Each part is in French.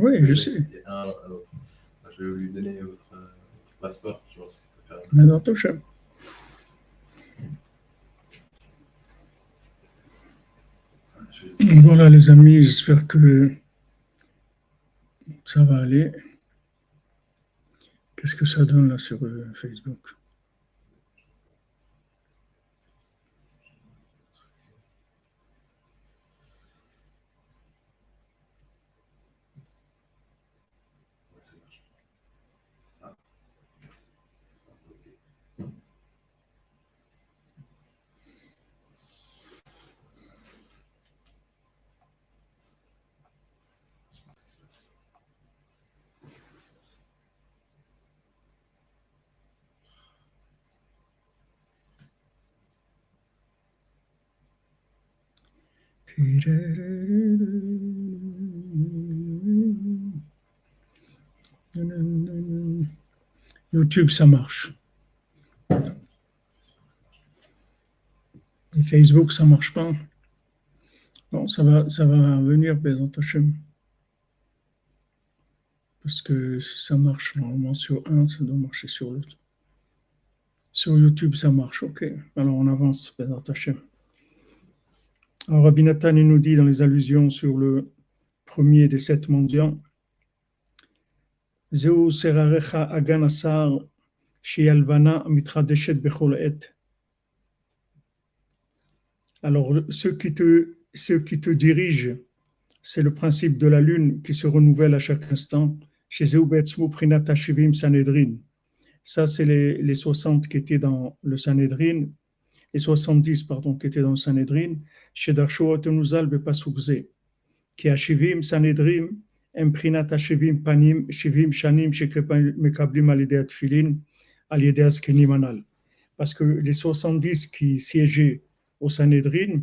Oui, je sais. Un. Je vais lui donner votre, euh, votre passeport. Je pense qu'il peut faire. Maintenant, Voilà les amis, j'espère que ça va aller. Qu'est-ce que ça donne là sur euh, Facebook Ouais, ça marche. Ah. Ok. Je pense que c'est pas ça. YouTube, ça marche. Et Facebook, ça marche pas. Bon, ça va, ça va venir, Bézant. Parce que si ça marche normalement sur un, ça doit marcher sur l'autre. Sur YouTube, ça marche, ok. Alors on avance, Bézant Hachem. Alors Rabbi Nathan, nous dit dans les allusions sur le premier des sept mendiants, Zeu serarecha agan asar shialvana mitradeshet bechol et. Alors, ceux qui te, ceux qui te dirigent, c'est le principe de la lune qui se renouvelle à chaque instant. Chez Zeubetzmu Prinata Shivim Sanhedrin. Ça, c'est les, les 60 qui étaient dans le Sanhedrin, les 70, pardon, qui étaient dans le Sanhedrin. Chez Darsho Otenuzal Bepasukze. Qui a Shivim Sanhedrin, Imprinat Shivim Panim, Shivim Shanim, Mekablim Alidea Tfilin, Alidea Zkenim Anal. Parce que les 70 qui siégeaient au Sanhedrin,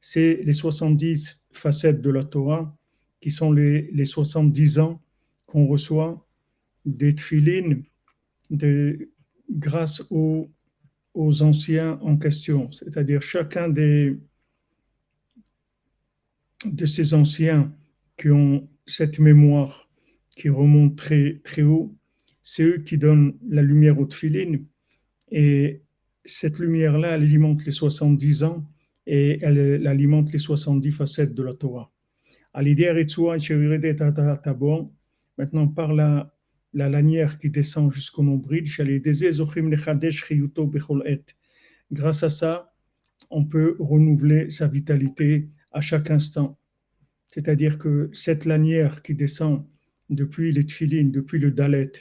c'est les 70 facettes de la Torah qui sont les, les 70 ans qu'on reçoit des tfilines grâce aux, aux anciens en question. C'est-à-dire chacun des, de ces anciens qui ont cette mémoire qui remonte très, très haut, c'est eux qui donnent la lumière aux tfilines. Et cette lumière-là, elle alimente les 70 ans et elle, elle alimente les 70 facettes de la Torah. Maintenant, par la, la lanière qui descend jusqu'au nombril, grâce à ça, on peut renouveler sa vitalité à chaque instant. C'est-à-dire que cette lanière qui descend depuis les tfilines, depuis le dalet,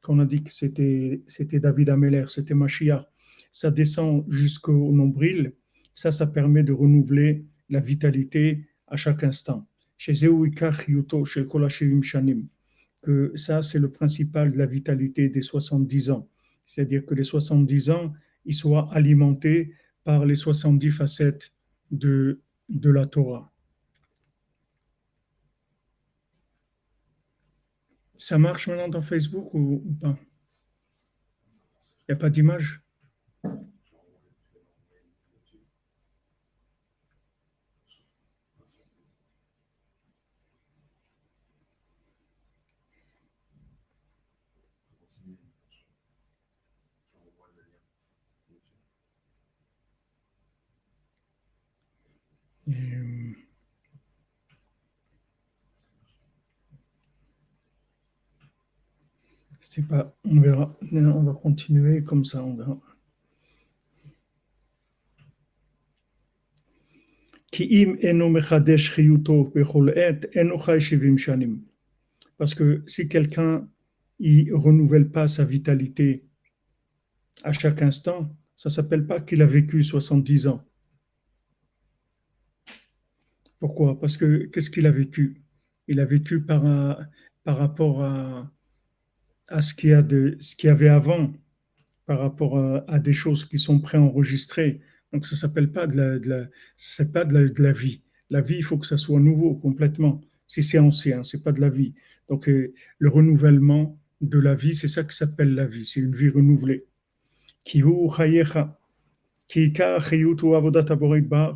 qu'on a dit que c'était, c'était David Ameller, c'était Mashiach, ça descend jusqu'au nombril, ça, ça permet de renouveler la vitalité à chaque instant. Chez Chiyuto, chez Shanim, que ça, c'est le principal de la vitalité des 70 ans. C'est-à-dire que les 70 ans, ils soient alimentés par les 70 facettes de, de la Torah. Ça marche maintenant dans Facebook ou, ou pas? Il n'y a pas d'image? on verra. On va continuer comme ça. Parce que si quelqu'un ne renouvelle pas sa vitalité à chaque instant, ça ne s'appelle pas qu'il a vécu 70 ans. Pourquoi? Parce que qu'est-ce qu'il a vécu? Il a vécu par rapport à, à ce qu'il y, a y avait avant, par rapport à, à des choses qui sont préenregistrées. Donc ça s'appelle pas de la, de la pas de la, de la vie. La vie, il faut que ça soit nouveau complètement. Si c'est ancien, c'est pas de la vie. Donc euh, le renouvellement de la vie, c'est ça qui s'appelle la vie. C'est une vie renouvelée.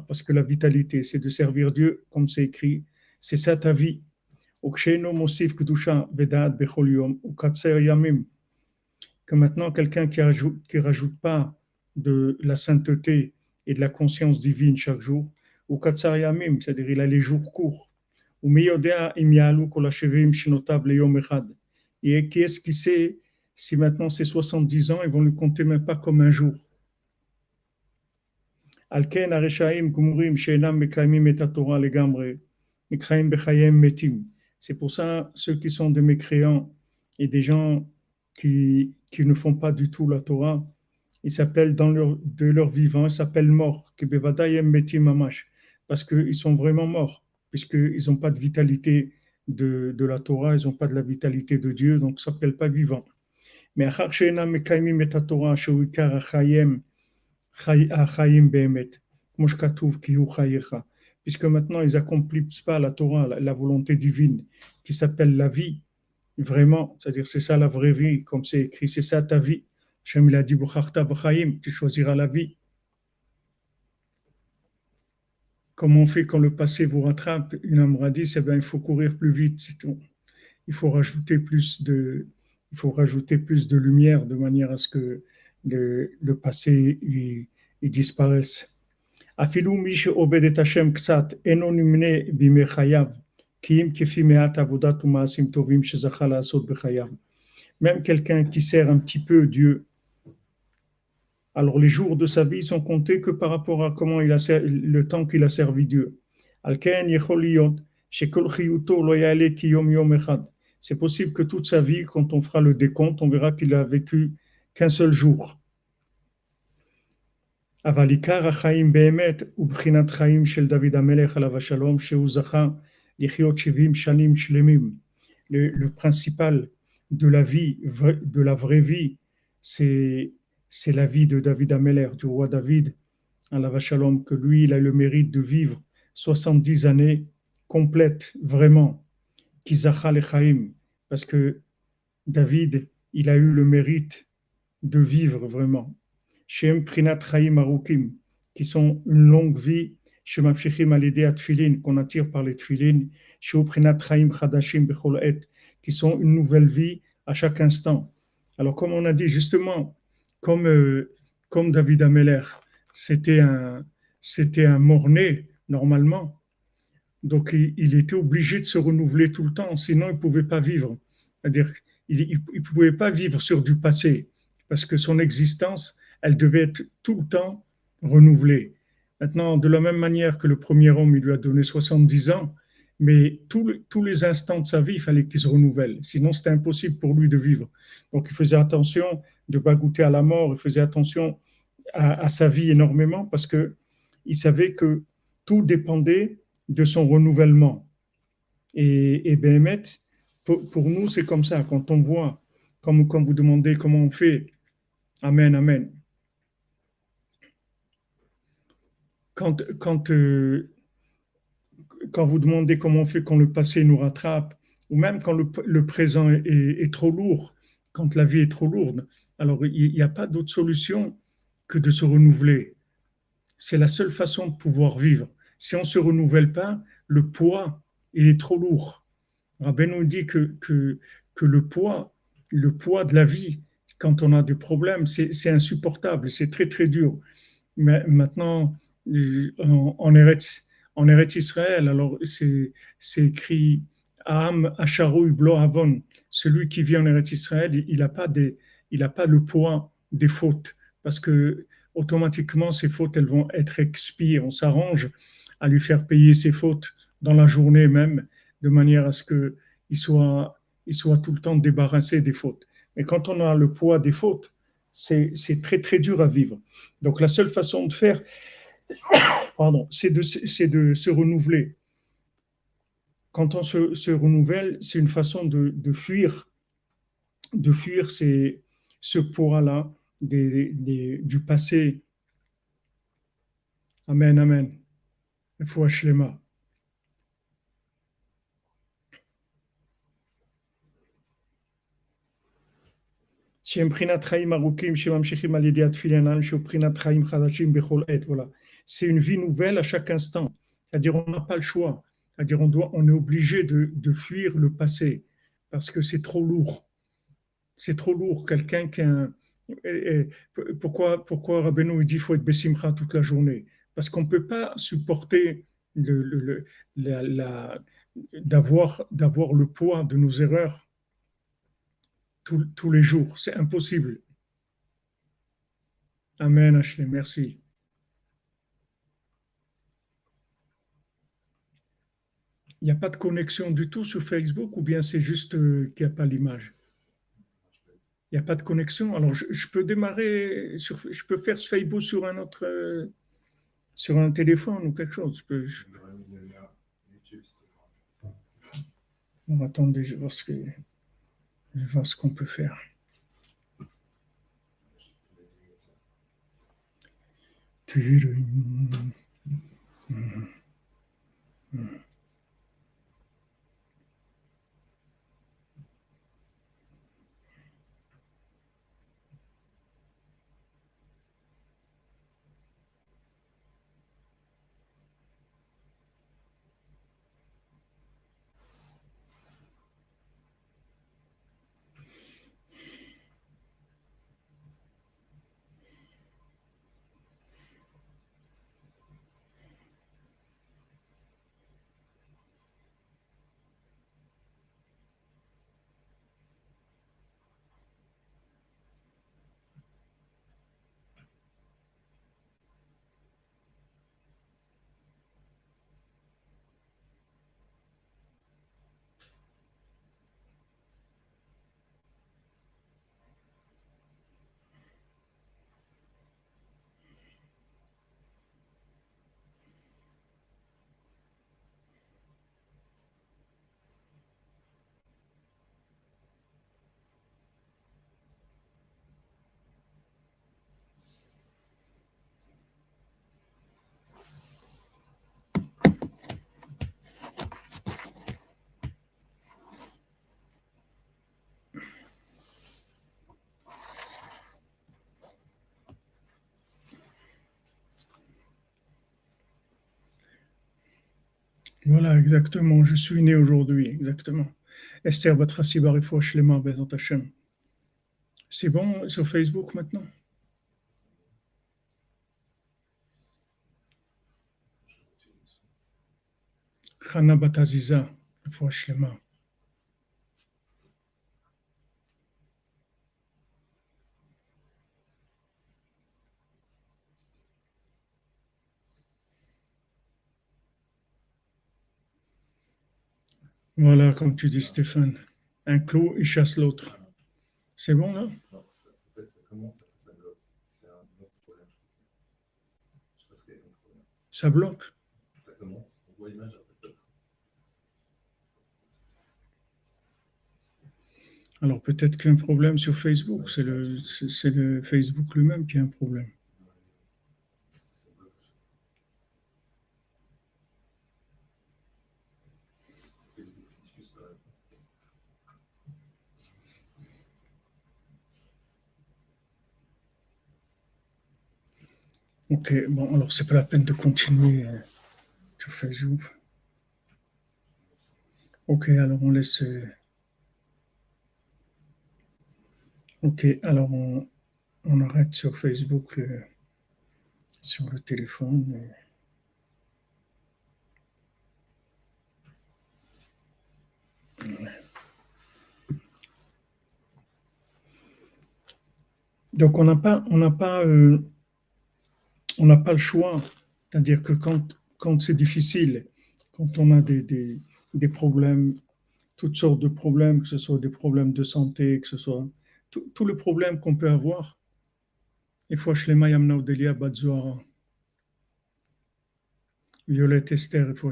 Parce que la vitalité, c'est de servir Dieu, comme c'est écrit. C'est ça ta vie. Okshéno Mosif Kdusha Vedat Becholium ou Katser Yamim. Que maintenant, quelqu'un qui rajoute, qui rajoute pas de la sainteté et de la conscience divine chaque jour, ou Yamim, c'est-à-dire il a les jours courts. Ou Meyodea Imialu Kolashevim Shinotav Leyom Echad. Et qui est-ce qui sait si maintenant c'est 70 ans, ils vont le compter même pas comme un jour. Alken Areshaim Gumurim Sheinam Mekaimim et Torah Legamre, Mikhaim Bechaim Metim. C'est pour ça, ceux qui sont des mécréants et des gens qui, qui ne font pas du tout la Torah, ils s'appellent dans leur, de leur vivant, ils s'appellent morts, parce qu'ils sont vraiment morts, puisqu'ils n'ont pas de vitalité de, de la Torah, ils n'ont pas de la vitalité de Dieu, donc ils ne s'appellent pas vivants. Mais puisque maintenant ils accomplissent pas la Torah, la, volonté divine, qui s'appelle la vie, vraiment, c'est-à-dire c'est ça la vraie vie, comme c'est écrit, c'est ça ta vie. Hachem, il a dit, tu choisiras la vie. Comment on fait quand le passé vous rattrape Une amra dit, bien, il faut courir plus vite, c'est tout. Il faut rajouter plus de, il faut rajouter plus de lumière de manière à ce que le, passé disparaisse. אפילו מי שעובד את השם קצת אינו נמנה בימי חייו, כי אם כפי מעט עבודת ומעשים טובים שזכה לעשות בחייו. Même quelqu'un qui sert un petit peu Dieu, alors les jours de sa vie sont comptés que par rapport à comment il a ser- le temps qu'il a servi Dieu. על כן יכול להיות שכל חיותו לא יעלה כי יום יום אחד. C'est possible que toute sa vie, quand on fera le décompte, on verra qu'il a vécu qu'un seul jour. אבל עיקר החיים באמת הוא בחינת חיים של דוד המלך עליו השלום, שהוא זכה לחיות 70 שנים שלמים. Le, le principal de la vie, vra- de la vraie vie, c'est c'est la vie de David Ameller, du roi David, à Shalom, que lui, il a le mérite de vivre 70 années complètes, vraiment, Kizacha Lechaim, parce que David, il a eu le mérite de vivre vraiment. Shem Prinat Chaim Arukim, qui sont une longue vie, Shem Amshichim Alidé Atfilin, qu'on attire par les Tfilin, Shem Prinat Chaim Chadashim Bechol Et, qui sont une nouvelle vie à chaque instant. Alors, comme on a dit justement, comme, euh, comme David Ameller, c'était un, un mort-né, normalement. Donc, il, il était obligé de se renouveler tout le temps, sinon il ne pouvait pas vivre. C'est-à-dire qu'il ne pouvait pas vivre sur du passé, parce que son existence, elle devait être tout le temps renouvelée. Maintenant, de la même manière que le premier homme, il lui a donné 70 ans, mais tous les, instants de sa vie, il fallait qu'il se renouvelle. Sinon, c'était impossible pour lui de vivre. Donc, il faisait attention de ne pas goûter à la mort, il faisait attention à, sa vie énormément parce que il savait que tout dépendait de son renouvellement. Et, et Béhémet, pour, pour nous, c'est comme ça. Quand on voit, comme quand vous demandez comment on fait, Amen, Amen. Quand, quand, euh, quand vous demandez comment on fait quand le passé nous rattrape, ou même quand le, présent est, trop lourd, quand la vie est trop lourde, alors il n'y a pas d'autre solution que de se renouveler. C'est la seule façon de pouvoir vivre. Si on ne se renouvelle pas, le poids, il est trop lourd. Rabbi nous dit que, que, que le poids, le poids de la vie, quand on a des problèmes, c'est insupportable, c'est très très dur. Mais maintenant, en, en Eretz, Israël, alors c'est écrit Am Asharu Blo Avon, celui qui vit en Eretz Israël, il n'a pas pas le poids des fautes, parce que automatiquement ces fautes elles vont être expiées. On s'arrange à lui faire payer ses fautes dans la journée même, de manière à ce que il soit, il soit tout le temps débarrassé des fautes. Mais quand on a le poids des fautes, c'est très très dur à vivre. Donc la seule façon de faire, pardon, c'est de, c'est de se renouveler. Quand on se, se renouvelle, c'est une façon de, de fuir, de fuir ces, ce poids-là des, des- du passé. Amen, amen. Refoua shlema. שהם בחינת חיים ארוכים שממשיכים על ידי התפילין, שהוא בחינת חיים חדשים בכל עת, voilà. c'est une vie nouvelle à chaque instant. C'est-à-dire, on n'a pas le choix. C'est-à-dire, on, doit, on est obligé de, fuir le passé parce que c'est trop lourd. C'est trop lourd. Quelqu'un qui a et, pourquoi, pourquoi Rabbeinu dit qu'il faut être Bessimcha toute la journée? Parce qu'on ne peut pas supporter d'avoir, le poids de nos erreurs tous les jours. C'est impossible. Amen, Ashley, merci. Il n'y a pas de connexion du tout sur Facebook ou bien c'est juste euh, qu'il n'y a pas l'image? Il n'y a pas de connexion? Alors, je, peux démarrer, sur, je peux faire ce Facebook sur un autre, euh, sur un téléphone ou quelque chose. Je peux, je... Bon, attendez, je vais voir ce que, je qu'on peut faire. Voilà, exactement. Je suis né aujourd'hui, exactement. Esther Batrassi Barifo Shlema Bezant. C'est bon sur Facebook maintenant? Chana Bataziza, Rifo Shlema. Voilà, comme tu dis, Stéphane. Un clou, il chasse l'autre. C'est bon, là? Non, ça, bloque. Ça commence, on voit l'image. Alors peut-être qu'il y a un problème sur Facebook. C'est le, c'est le Facebook lui-même qui a un problème. Ça bloque. Facebook qui diffuse pas. Ok, bon, alors c'est pas la peine de continuer euh, sur Facebook. Ok, alors on laisse. euh, Ok, alors on, on arrête sur Facebook le- sur le téléphone. euh. Donc on n'a pas, on n'a pas, euh, on n'a pas le choix. C'est-à-dire que quand, quand c'est difficile, quand on a des, problèmes, toutes sortes de problèmes, que ce soit des problèmes de santé, que ce soit tous les problèmes qu'on peut avoir, il Esther, il faut.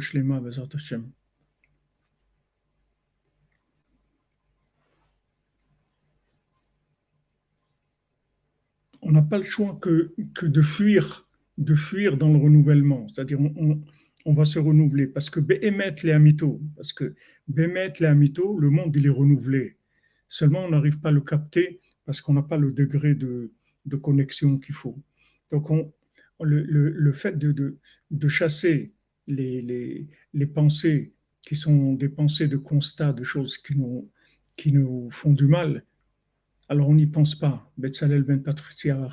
On n'a pas le choix que de fuir, de fuir dans le renouvellement. C'est-à-dire, on, va se renouveler. Parce que Béhémet les Amito, parce que Béhémet les Amito, le monde, il est renouvelé. Seulement, on n'arrive pas à le capter parce qu'on n'a pas le degré de, de connexion qu'il faut. Donc, on, le, le- le fait de, de- de chasser les, les- les pensées qui sont des pensées de constat, de choses qui nous, qui nous font du mal, alors on n'y pense pas. Betzalel ben Patricia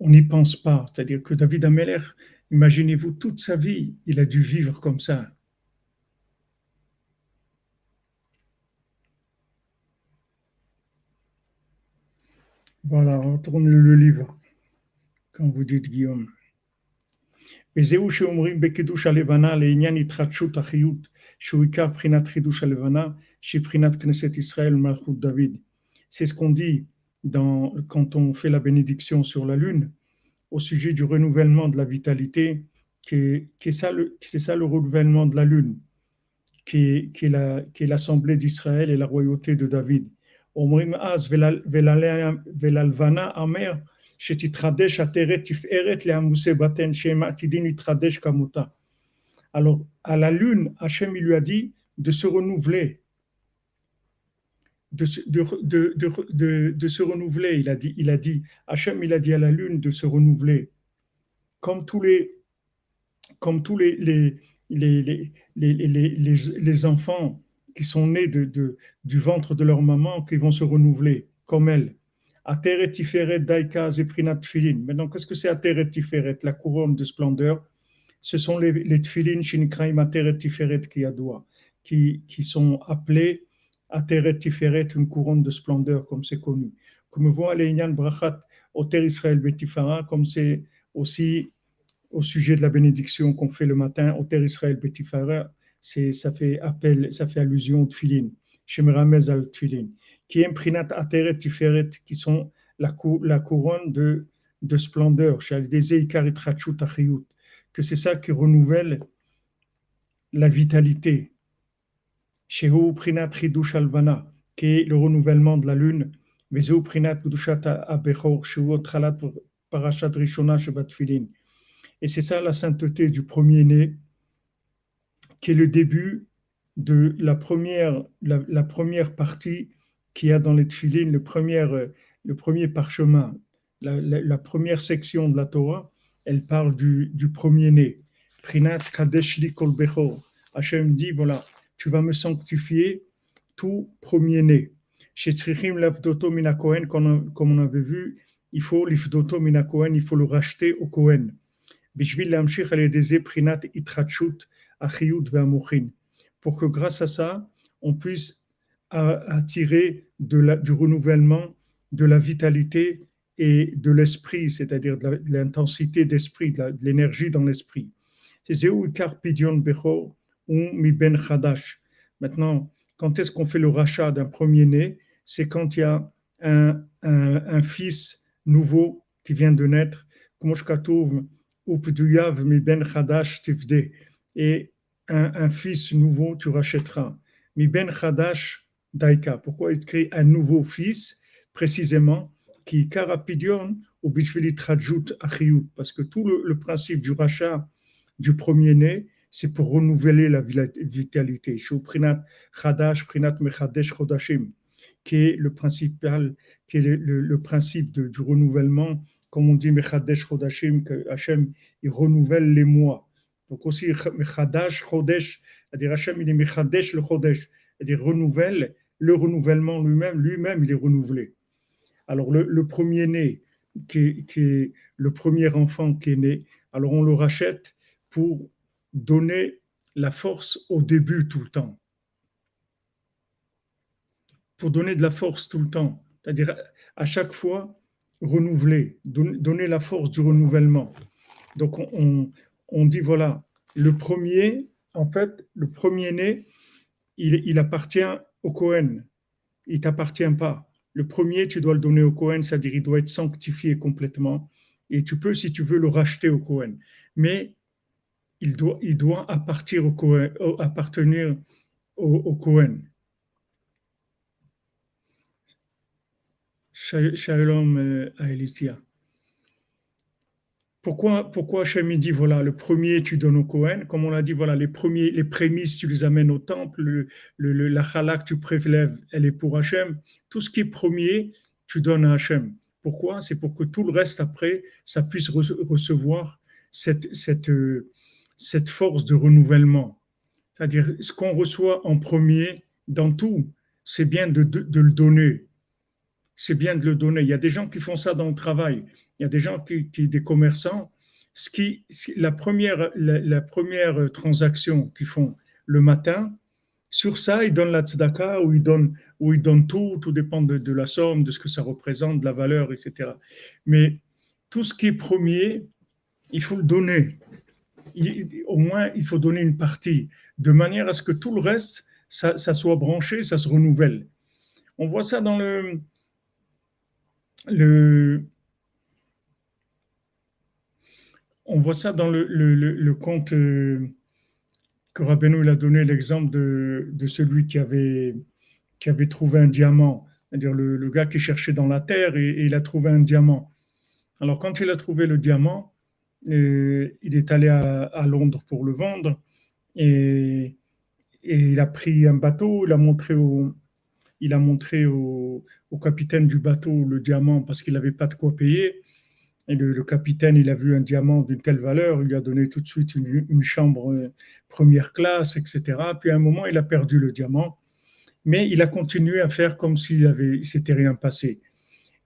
On n'y pense pas. C'est-à-dire que David Ameller, imaginez-vous, toute sa vie, il a dû vivre comme ça. Voilà, retourne le livre, quand vous dites Guillaume. וזהו שאומרים בקידוש הלבנה לעניין התחדשות החיות, שהוא עיקר בחינת חידוש הלבנה, שהיא בחינת כנסת ישראל ומלכות דוד. C'est ce qu'on dit dans, quand on fait la bénédiction sur la Lune, au sujet du renouvellement de la vitalité, c'est ça, le renouvellement de la Lune, qui, est l'assemblée d'Israël et la royauté de David. Alors, à la Lune, Hachem lui a dit de se renouveler de, se renouveler, il a dit, il a dit, Hachem il a dit à la lune de se renouveler. Comme tous les, comme tous les, les, les, enfants qui sont nés de, du ventre de leur maman, qui vont se renouveler, comme elle. Ateret Tiferet Daika Zeprinat Tfilin. Maintenant, qu'est-ce que c'est Ateret la couronne de splendeur? Ce sont les, les Tfilin Shinikraim Ateret Tiferet qui, qui sont appelés Ateret Tiferet, une couronne de splendeur, comme c'est connu. Comme voit Leïnyan Brachat Oter Israël Betifara, comme c'est aussi au sujet de la bénédiction qu'on fait le matin, Oter Israël Betifara, ça fait appel, ça fait allusion au Tfilin, Shemeramez al Tfilin, qui est imprinat Ateret Tiferet, qui sont la, la couronne de, de splendeur, que c'est ça qui renouvelle la vitalité. Shehu Prinat Ridush Alvana, qui est le renouvellement de la lune, Vezeu Prinat Abechor, Shehu Tralat Parashat Rishona Tfilin. Et c'est ça la sainteté du premier-né, qui est le début de la première, la, la première partie qu'il y a dans les tefilines, le premier, le premier parchemin, la, la, la, première section de la Torah, elle parle du, du premier-né. Prinat Kadesh li kol bechor. Hachem dit, voilà, tu vas me sanctifier tout premier-né. Chez Tzrichim l'avdoto mina Kohen, comme on avait vu, il faut l'ifdoto mina Kohen, il faut le racheter au Kohen. Pour que grâce à ça, on puisse attirer de la, du renouvellement, de la vitalité et de l'esprit, c'est-à-dire de l'intensité d'esprit, de l'énergie dans l'esprit. Maintenant, quand est-ce qu'on fait le rachat d'un premier-né? C'est quand il y a un, fils nouveau qui vient de naître. Et un, fils nouveau tu rachèteras. Mi ben chadash daika. Pourquoi écrit un nouveau fils Précisément, qui karapidion ou trajut achiyut. Parce que tout le, le, principe du rachat du premier-né, c'est pour renouveler la vitalité. Prinat chadash, prinat mechadesh chodashim, qui est le principal, qui est le, principe du renouvellement, comme on dit mechadesh chodashim, que Hachem, il renouvelle les mois. Donc aussi, Mechadash, Chodesh, c'est-à-dire Hachem, il est Mechadesh le Chodesh, c'est-à-dire renouvelle, le renouvellement lui-même, lui-même, il est renouvelé. Alors le, premier-né, qui, est le premier enfant qui est né, alors on le rachète pour donner la force au début tout le temps. Pour donner de la force tout le temps. C'est-à-dire à chaque fois, renouveler, donner la force du renouvellement. Donc on, on dit voilà, le premier, en fait, le premier-né, il, il, appartient au Cohen. Il t'appartient pas. Le premier, tu dois le donner au Cohen, c'est-à-dire il doit être sanctifié complètement. Et tu peux, si tu veux, le racheter au Cohen. Mais il doit, il doit appartenir au Cohen. Shalom à Elitia. Pourquoi, pourquoi Hachem dit, voilà, le premier tu donnes au Cohen, comme on l'a dit, voilà, les premiers, les prémices tu les amènes au temple, le, la halak tu prélèves, elle est pour Hachem. Tout ce qui est premier, tu donnes à Hachem. Pourquoi? C'est pour que tout le reste après, ça puisse recevoir cette, cette, cette force de renouvellement. C'est-à-dire, ce qu'on reçoit en premier dans tout, c'est bien de, le donner. C'est bien de le donner. Il y a des gens qui font ça dans le travail. Il y a des gens qui, qui des commerçants, qui, la première, transaction qu'ils font le matin, sur ça, ils donnent la tzedaka ou ils donnent, ou ils donnent tout, tout dépend de, de, la somme, de ce que ça représente, de la valeur, etc. Mais tout ce qui est premier, il faut le donner. Au moins, il faut donner une partie, de manière à ce que tout le reste, ça, soit branché, ça se renouvelle. On voit ça dans le, le on voit ça dans le, le, le, conte euh, que Rabbeinu a donné l'exemple de, de, celui qui avait, qui avait trouvé un diamant, c'est-à-dire le, le, gars qui cherchait dans la terre et, il a trouvé un diamant. Alors quand il a trouvé le diamant, il est allé à, Londres pour le vendre et, il a pris un bateau, il a montré au, il a montré au, capitaine du bateau le diamant parce qu'il n'avait pas de quoi payer. Et le, capitaine, il a vu un diamant d'une telle valeur, il lui a donné tout de suite une, une, chambre euh, première classe, etc. Puis à un moment, il a perdu le diamant, mais il a continué à faire comme s'il avait, s'était rien passé.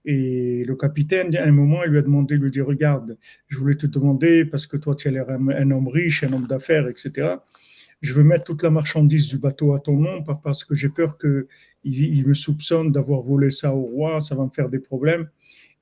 Et le capitaine, à un moment, il lui a demandé, il lui dit, regarde, je voulais te demander, parce que toi, tu as l'air un, homme riche, un homme d'affaires, etc. Je veux mettre toute la marchandise du bateau à ton nom, parce que j'ai peur qu'il il me soupçonne d'avoir volé ça au roi, ça va me faire des problèmes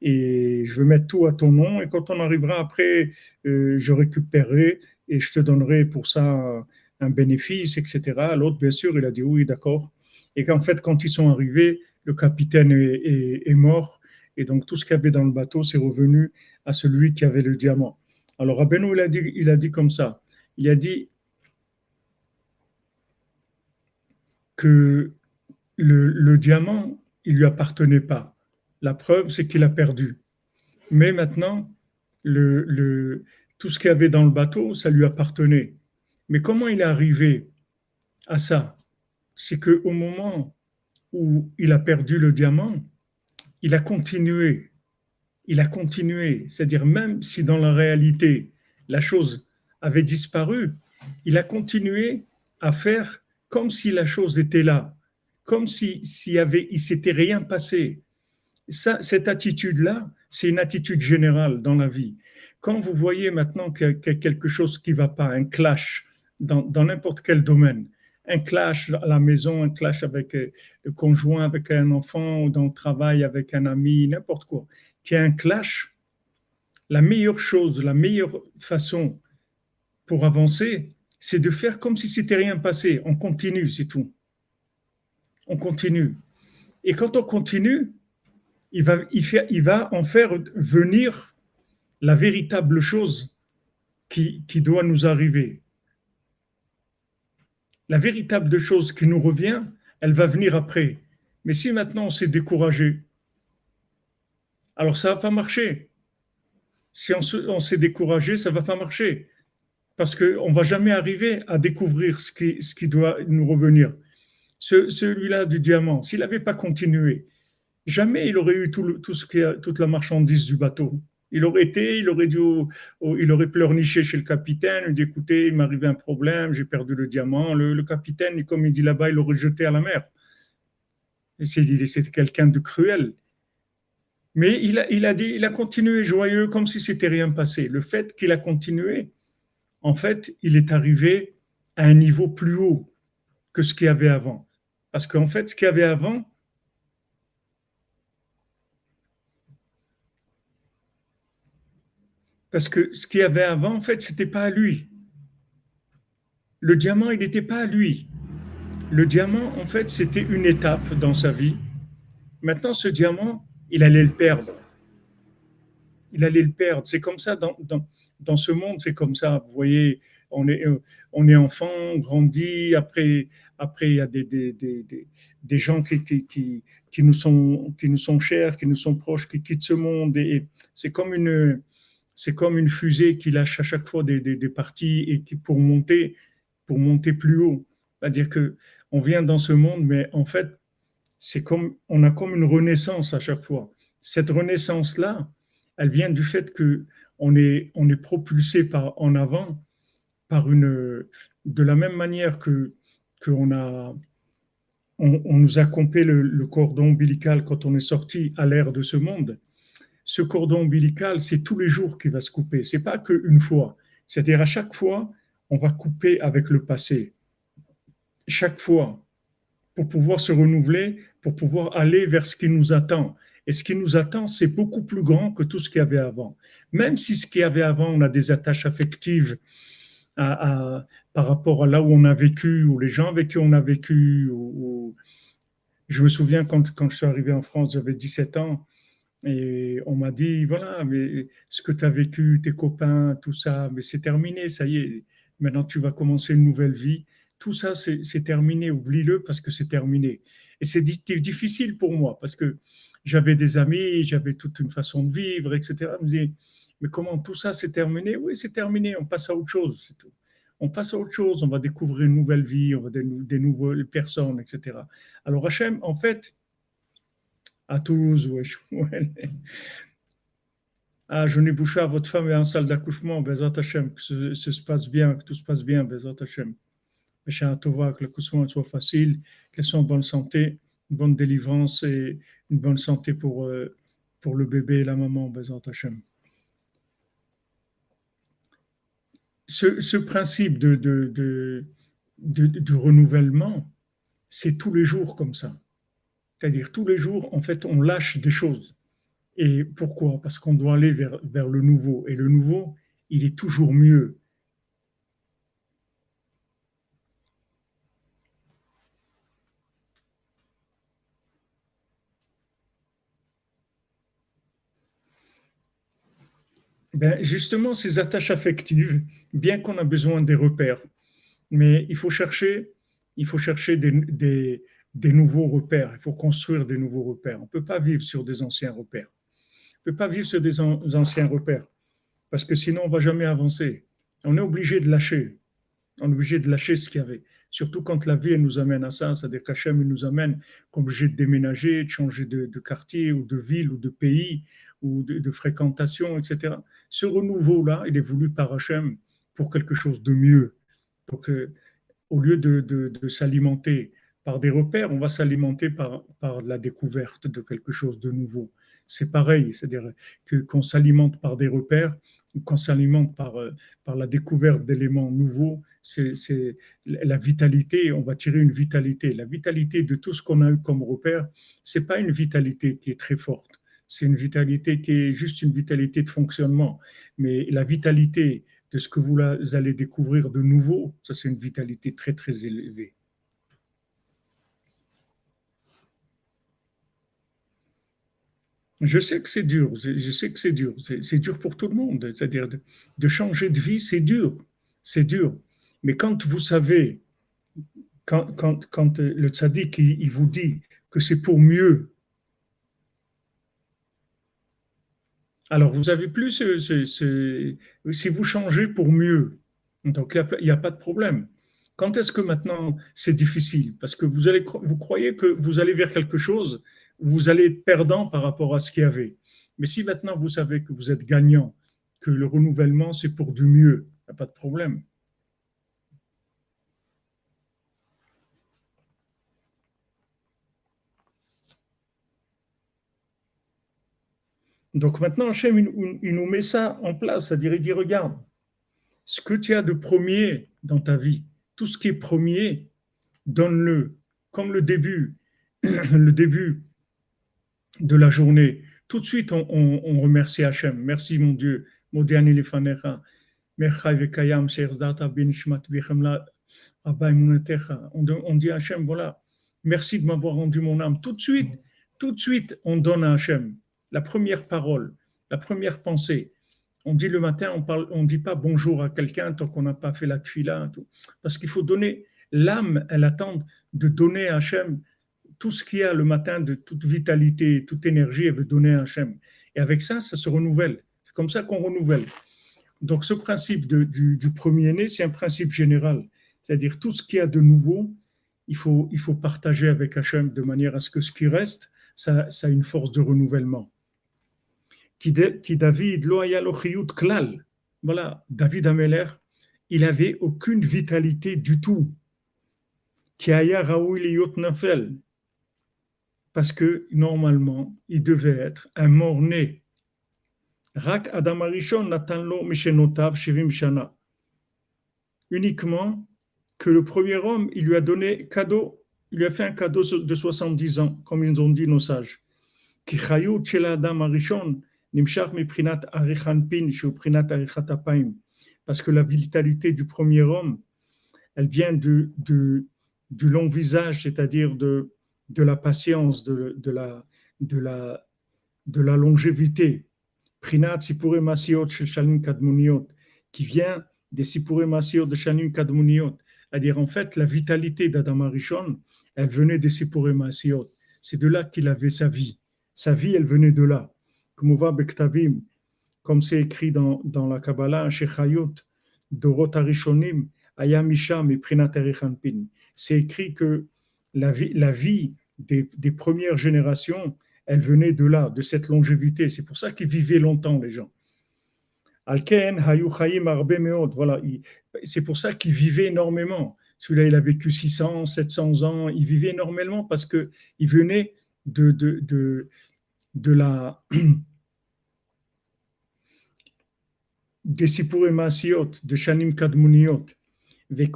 et je veux mettre tout à ton nom. Et quand on arrivera après, euh, je récupérerai et je te donnerai pour ça un bénéfice, etc. L'autre, bien sûr, il a dit oui, d'accord. Et qu'en fait, quand ils sont arrivés, le capitaine est mort. Et donc, tout ce qu'il y avait dans le bateau, c'est revenu à celui qui avait le diamant. Alors, Rabbeinu, il a dit, il a dit comme ça. Il a dit que le, diamant, il lui appartenait pas la preuve, c'est qu'il a perdu. Mais maintenant, tout ce qu'il y avait dans le bateau, ça lui appartenait. Mais comment il est arrivé à ça? C'est qu'au moment où il a perdu le diamant, il a continué. Il a continué. C'est-à-dire, même si dans la réalité, la chose avait disparu, il a continué à faire comme si la chose était là, comme s'il si avait, s'était rien passé ça, cette attitude-là, c'est une attitude générale dans la vie. Quand vous voyez maintenant qu'il y a quelque chose qui ne va pas, un clash dans n'importe quel domaine, un clash à la maison, un clash avec euh, le conjoint, avec un enfant, ou dans le travail, avec un ami, n'importe quoi, qu'il y a un clash, la meilleure chose, la meilleure façon pour avancer, c'est de faire comme si c'était rien passé. On continue, c'est tout. On continue. Et quand on continue, il va, en faire venir la véritable chose qui doit nous arriver. La véritable chose qui nous revient, elle va venir après. Mais si maintenant on s'est découragé, alors ça va pas marcher. Si on s'est découragé, ça va pas marcher. Parce qu'on ne va jamais arriver à découvrir ce qui, doit nous revenir. Ce, celui-là du diamant, s'il n'avait pas continué, jamais il aurait eu toute la marchandise du bateau. Il aurait été, il aurait dû, il aurait pleurniché chez le capitaine, il dit écoutez, il arrivé un problème, j'ai perdu le diamant. Le, le, capitaine, comme il dit là-bas, il l'aurait jeté à la mer. C'était quelqu'un de cruel. Mais il a, il a dit, il a continué joyeux comme si c'était rien passé. Le fait qu'il a continué, en fait, il est arrivé à un niveau plus haut que ce qu'il y avait avant. Parce qu'en fait, ce qu'il y avait avant, Parce que ce qu'il y avait avant, en fait, c'était pas à lui. Le diamant, il n'était pas à lui. Le diamant, en fait, c'était une étape dans sa vie. Maintenant, ce diamant, il allait le perdre. Il allait le perdre. C'est comme ça dans, dans, dans ce monde, c'est comme ça. Vous voyez, on est, on est enfant, on grandit, après, après il y a des, des, des, des gens qui, qui, qui, qui, nous sont, qui nous sont chers, qui nous sont proches, qui quittent ce monde. Et c'est comme une, c'est comme une fusée qui lâche à chaque fois des, parties et qui pour monter, pour monter plus haut. C'est-à-dire que on vient dans ce monde, mais en fait, c'est comme on a comme une renaissance à chaque fois. Cette renaissance là, elle vient du fait que on est propulsé en avant par une, de la même manière que qu'on a, on, on nous a coupé le, le cordon ombilical quand on est sorti à l'ère de ce monde. Ce cordon ombilical, c'est tous les jours qu'il va se couper. C'est pas qu'une fois. C'est-à-dire à chaque fois, on va couper avec le passé. Chaque fois, pour pouvoir se renouveler, pour pouvoir aller vers ce qui nous attend. Et ce qui nous attend, c'est beaucoup plus grand que tout ce qu'il y avait avant. Même si ce qu'il y avait avant, on a des attaches affectives par rapport à là où on a vécu, ou les gens avec qui on a vécu. Ou... Je me souviens quand, quand je suis arrivé en France, j'avais 17 ans, et on m'a dit, voilà, mais ce que tu as vécu, tes copains, tout ça, mais c'est terminé, ça y est, maintenant tu vas commencer une nouvelle vie. Tout ça, c'est terminé, oublie-le parce que c'est terminé. Et c'est difficile pour moi parce que j'avais des amis, j'avais toute une façon de vivre, etc. Je me disais, mais comment tout ça c'est terminé? Oui, c'est terminé, on passe à autre chose, c'est tout. On passe à autre chose, on va découvrir une nouvelle vie, on va des, des nouvelles personnes, etc. Alors Hachem, en fait, à Toulouse, ou Ah, bouché à votre femme est en salle d'accouchement, Bezat Hachem, que ce, ce, se passe bien, que tout se passe bien, Bezat Hachem. Tova, que l'accouchement soit facile, qu'elle soit en bonne santé, une bonne délivrance et une bonne santé pour, euh, pour le bébé et la maman, Bezat Hachem. Ce, ce, principe de, de, de, de renouvellement, c'est tous les jours comme ça. C'est-à-dire tous les jours, en fait, on lâche des choses. Et pourquoi? Parce qu'on doit aller vers, le nouveau. Et le nouveau, il est toujours mieux. Ben justement, ces attaches affectives, bien qu'on a besoin des repères, mais il faut chercher, il faut chercher des, des nouveaux repères, il faut construire des nouveaux repères. On ne peut pas vivre sur des anciens repères. On ne peut pas vivre sur des anciens repères, parce que sinon on ne va jamais avancer. On est obligé de lâcher. On est obligé de lâcher ce qu'il y avait. Surtout quand la vie nous amène à ça, c'est-à-dire qu'Hachem nous amène obligé de déménager, de changer de, quartier ou de ville ou de pays ou de, de fréquentation, etc. Ce renouveau-là, il est voulu par Hachem pour quelque chose de mieux. Donc, euh, au lieu de, de s'alimenter par des repères, on va s'alimenter par, la découverte de quelque chose de nouveau. C'est pareil, c'est-à-dire que qu'on s'alimente par des repères, qu'on s'alimente par, par la découverte d'éléments nouveaux, c'est la vitalité, on va tirer une vitalité. La vitalité de tout ce qu'on a eu comme repère, c'est pas une vitalité qui est très forte, c'est une vitalité qui est juste une vitalité de fonctionnement. Mais la vitalité de ce que vous allez découvrir de nouveau, ça c'est une vitalité très très élevée. Je sais que c'est dur, je sais que c'est dur, c'est dur pour tout le monde. C'est-à-dire de, changer de vie, c'est dur, c'est dur. Mais quand vous savez, quand, quand le tzaddik il, vous dit que c'est pour mieux, alors vous avez plus ce, ce, ce, si vous changez pour mieux, donc il n'y a, a, pas de problème. Quand est-ce que maintenant c'est difficile? Parce que vous, allez, vous croyez que vous allez vers quelque chose vous allez être perdant par rapport à ce qu'il y avait. Mais si maintenant vous savez que vous êtes gagnant, que le renouvellement c'est pour du mieux, il n'y a pas de problème. Donc maintenant, Hachem, il nous met ça en place, c'est-à-dire il dit, regarde, ce que tu as de premier dans ta vie, tout ce qui est premier, donne-le, comme le début, le début de la journée. Tout de suite, on, remercie Hachem. Merci mon Dieu. Modiani lefanecha. Merchai vekayam serdata binishmat bichemla abaymunetecha. On dit à Hachem, voilà, merci de m'avoir rendu mon âme. Tout de suite, tout de suite, on donne à Hachem la première parole, la première pensée. On dit le matin, on parle, on dit pas bonjour à quelqu'un tant qu'on n'a pas fait la tfila, parce qu'il faut donner l'âme, elle attend de donner à Hachem tout ce qu'il y a le matin de toute vitalité, toute énergie, elle veut donner à Hachem. Et avec ça, ça se renouvelle. C'est comme ça qu'on renouvelle. Donc ce principe du, premier-né, c'est un principe général. C'est-à-dire tout ce qu'il y a de nouveau, il faut, il faut partager avec Hachem de manière à ce que ce qui reste, ça, ça a une force de renouvellement. Qui, David, klal. Voilà, David Ameler, il avait aucune vitalité du tout. Qui Parce que normalement, il devait être un mort-né. Rak Adam Arishon Natanlo Mishenotav Shivim Shana. Uniquement que le premier homme, il lui a donné cadeau, il lui a fait un cadeau de 70 ans, comme ils ont dit nos sages. Ki Adam Arishon nimshach miprinat arichan pin prinat arichat apaim parce que la vitalité du premier homme, elle vient du long visage, c'est-à-dire de, de la patience, de, de, la, de, la, de la longévité. Prinat Sipure Masiot shel Shalim Kadmuniot, qui vient des Sipure Masiot de Shalim Kadmuniot. C'est-à-dire, en fait, la vitalité d'Adam Arishon, elle venait des Sipure Masiot. C'est de là qu'il avait sa vie. Sa vie, elle venait de là. Comme c'est écrit dans, dans la Kabbalah, chez Chayot, Dorot Arishonim, Ayamisham et Prin. C'est écrit que la vie, la vie des, premières générations, elle venait de là, de cette longévité. C'est pour ça qu'ils vivaient longtemps, les gens. Alken. Voilà, c'est pour ça qu'ils vivaient énormément. Celui-là, il a vécu 600, 700 ans. Il vivait énormément parce qu'il venait de, de, de, de la des de Shanim Kadmuniot, Et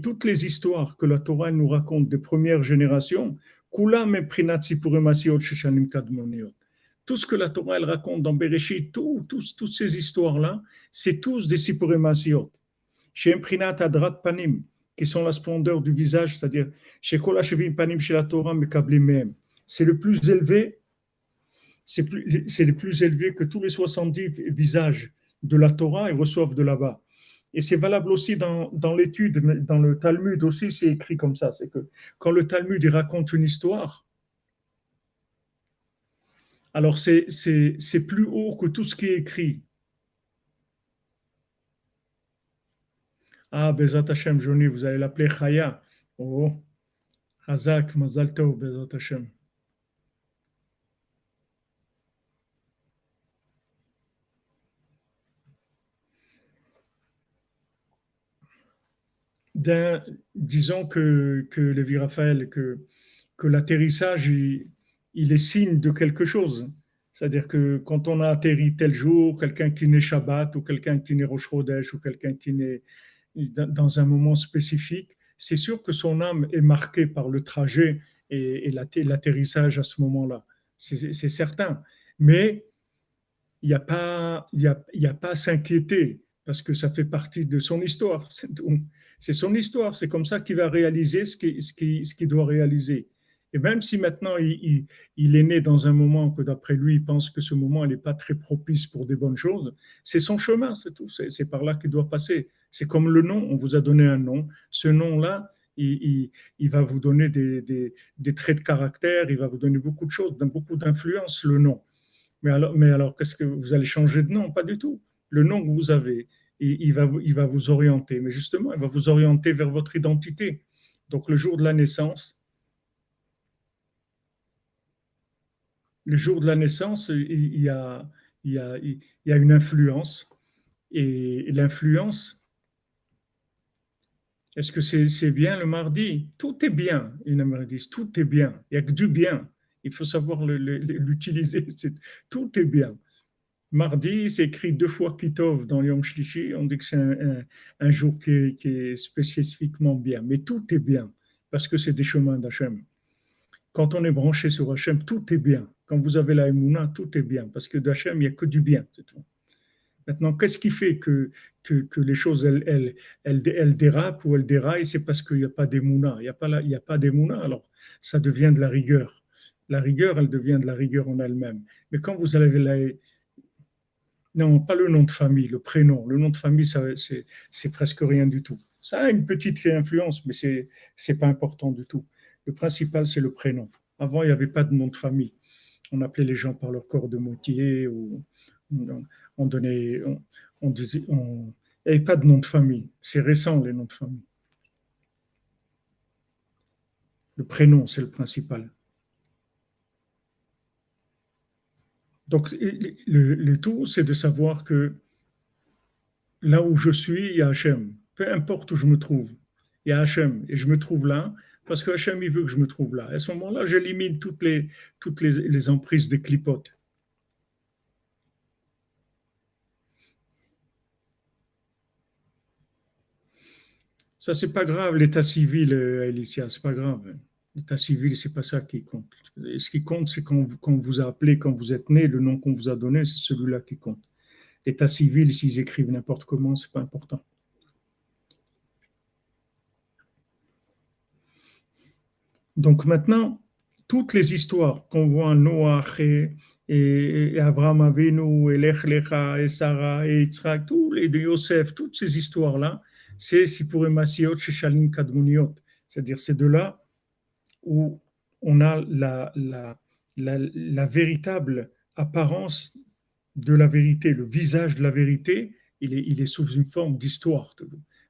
toutes les histoires que la Torah nous raconte des premières générations. Tout ce que la Torah elle raconte dans Bereshit, tout, tous, toutes ces histoires-là, c'est tous des Sipure Masiot. Chez Prinat Adrat Panim, qui sont la splendeur du visage, c'est-à-dire chez Kol Hashevim Panim chez la Torah Mehem. C'est le plus élevé c'est les plus élevés que tous les 70 visages de la Torah, ils reçoivent de là-bas. Et c'est valable aussi dans, dans l'étude, dans le Talmud aussi, c'est écrit comme ça. C'est que quand le Talmud raconte une histoire, alors c'est plus haut que tout ce qui est écrit. Ah, Bezat Hashem, Johnny, vous allez l'appeler Chaya. Oh, Hazak, Mazal Tov, Bezat Hashem. Disons que, que le Raphaël, que, que l'atterrissage, il, est signe de quelque chose. C'est-à-dire que quand on a atterri tel jour, quelqu'un qui n'est Shabbat ou quelqu'un qui n'est Rosh ou quelqu'un qui n'est dans un moment spécifique, c'est sûr que son âme est marquée par le trajet et, l'atterrissage à ce moment-là. C'est certain. Mais il n'y a pas, il y a, pas à s'inquiéter parce que ça fait partie de son histoire. C'est son histoire, c'est comme ça qu'il va réaliser ce qu'il doit réaliser. Et même si maintenant il, est né dans un moment que d'après lui, il pense que ce moment n'est pas très propice pour des bonnes choses, c'est son chemin, c'est tout. C'est par là qu'il doit passer. C'est comme le nom, on vous a donné un nom. Ce nom-là, il, va vous donner des, traits de caractère, il va vous donner beaucoup de choses, beaucoup d'influence, le nom. Mais alors, mais alors qu'est-ce que vous allez changer de nom? Pas du tout. Le nom que vous avez, il, va, il va vous orienter. Mais justement, il va vous orienter vers votre identité. Donc le jour de la naissance, le jour de la naissance, il y a, il y a, il y a une influence. Et l'influence, est-ce que c'est bien le mardi? Tout est bien, une mardi, tout est bien. Il n'y a que du bien. Il faut savoir l'utiliser. Tout est bien. Mardi, c'est écrit deux fois Kitov dans Yom Shlishi. On dit que c'est un, jour qui est, spécifiquement bien. Mais tout est bien parce que c'est des chemins d'Hachem. Quand on est branché sur Hachem, tout est bien. Quand vous avez la Emouna, tout est bien parce que d'Hachem, il n'y a que du bien. Maintenant, qu'est-ce qui fait que, que, les choses, elles, elles, dérapent ou elles déraillent? C'est parce qu'il n'y a pas d'Emouna. Il n'y a pas, il a pas d'Emouna, alors ça devient de la rigueur. La rigueur, elle devient de la rigueur en elle-même. Mais quand vous avez la, non, pas le nom de famille, le prénom. Le nom de famille, c'est presque rien du tout. Ça a une petite influence, mais ce n'est pas important du tout. Le principal, c'est le prénom. Avant, il n'y avait pas de nom de famille. On appelait les gens par leur corps de moitié ou on, donnait, on, disait, on, il n'y avait pas de nom de famille. C'est récent, les noms de famille. Le prénom, c'est le principal. Donc, le, tout, c'est de savoir que là où je suis, il y a Hachem. Peu importe où je me trouve, il y a Hachem. Et je me trouve là parce que Hachem, il veut que je me trouve là. À ce moment-là, j'élimine toutes les, toutes emprises des clipotes. Ça, c'est pas grave, l'état civil, euh, Alicia, c'est pas grave. L'état civil, c'est pas ça qui compte. Et ce qui compte, c'est quand, quand vous a appelé, quand vous êtes né, le nom qu'on vous a donné, c'est celui-là qui compte. L'état civil, s'ils écrivent n'importe comment, c'est pas important. Donc maintenant, toutes les histoires qu'on voit en Noach et, et, Abraham Avinu, et Lech Lecha, et Sarah, et Yitzhak, tous les de Yosef, toutes ces histoires-là, c'est Sipur Masiot chez Shalim Kadmuniot. C'est-à-dire, c'est de là où on a la, véritable apparence de la vérité, le visage de la vérité, il est, sous une forme d'histoire,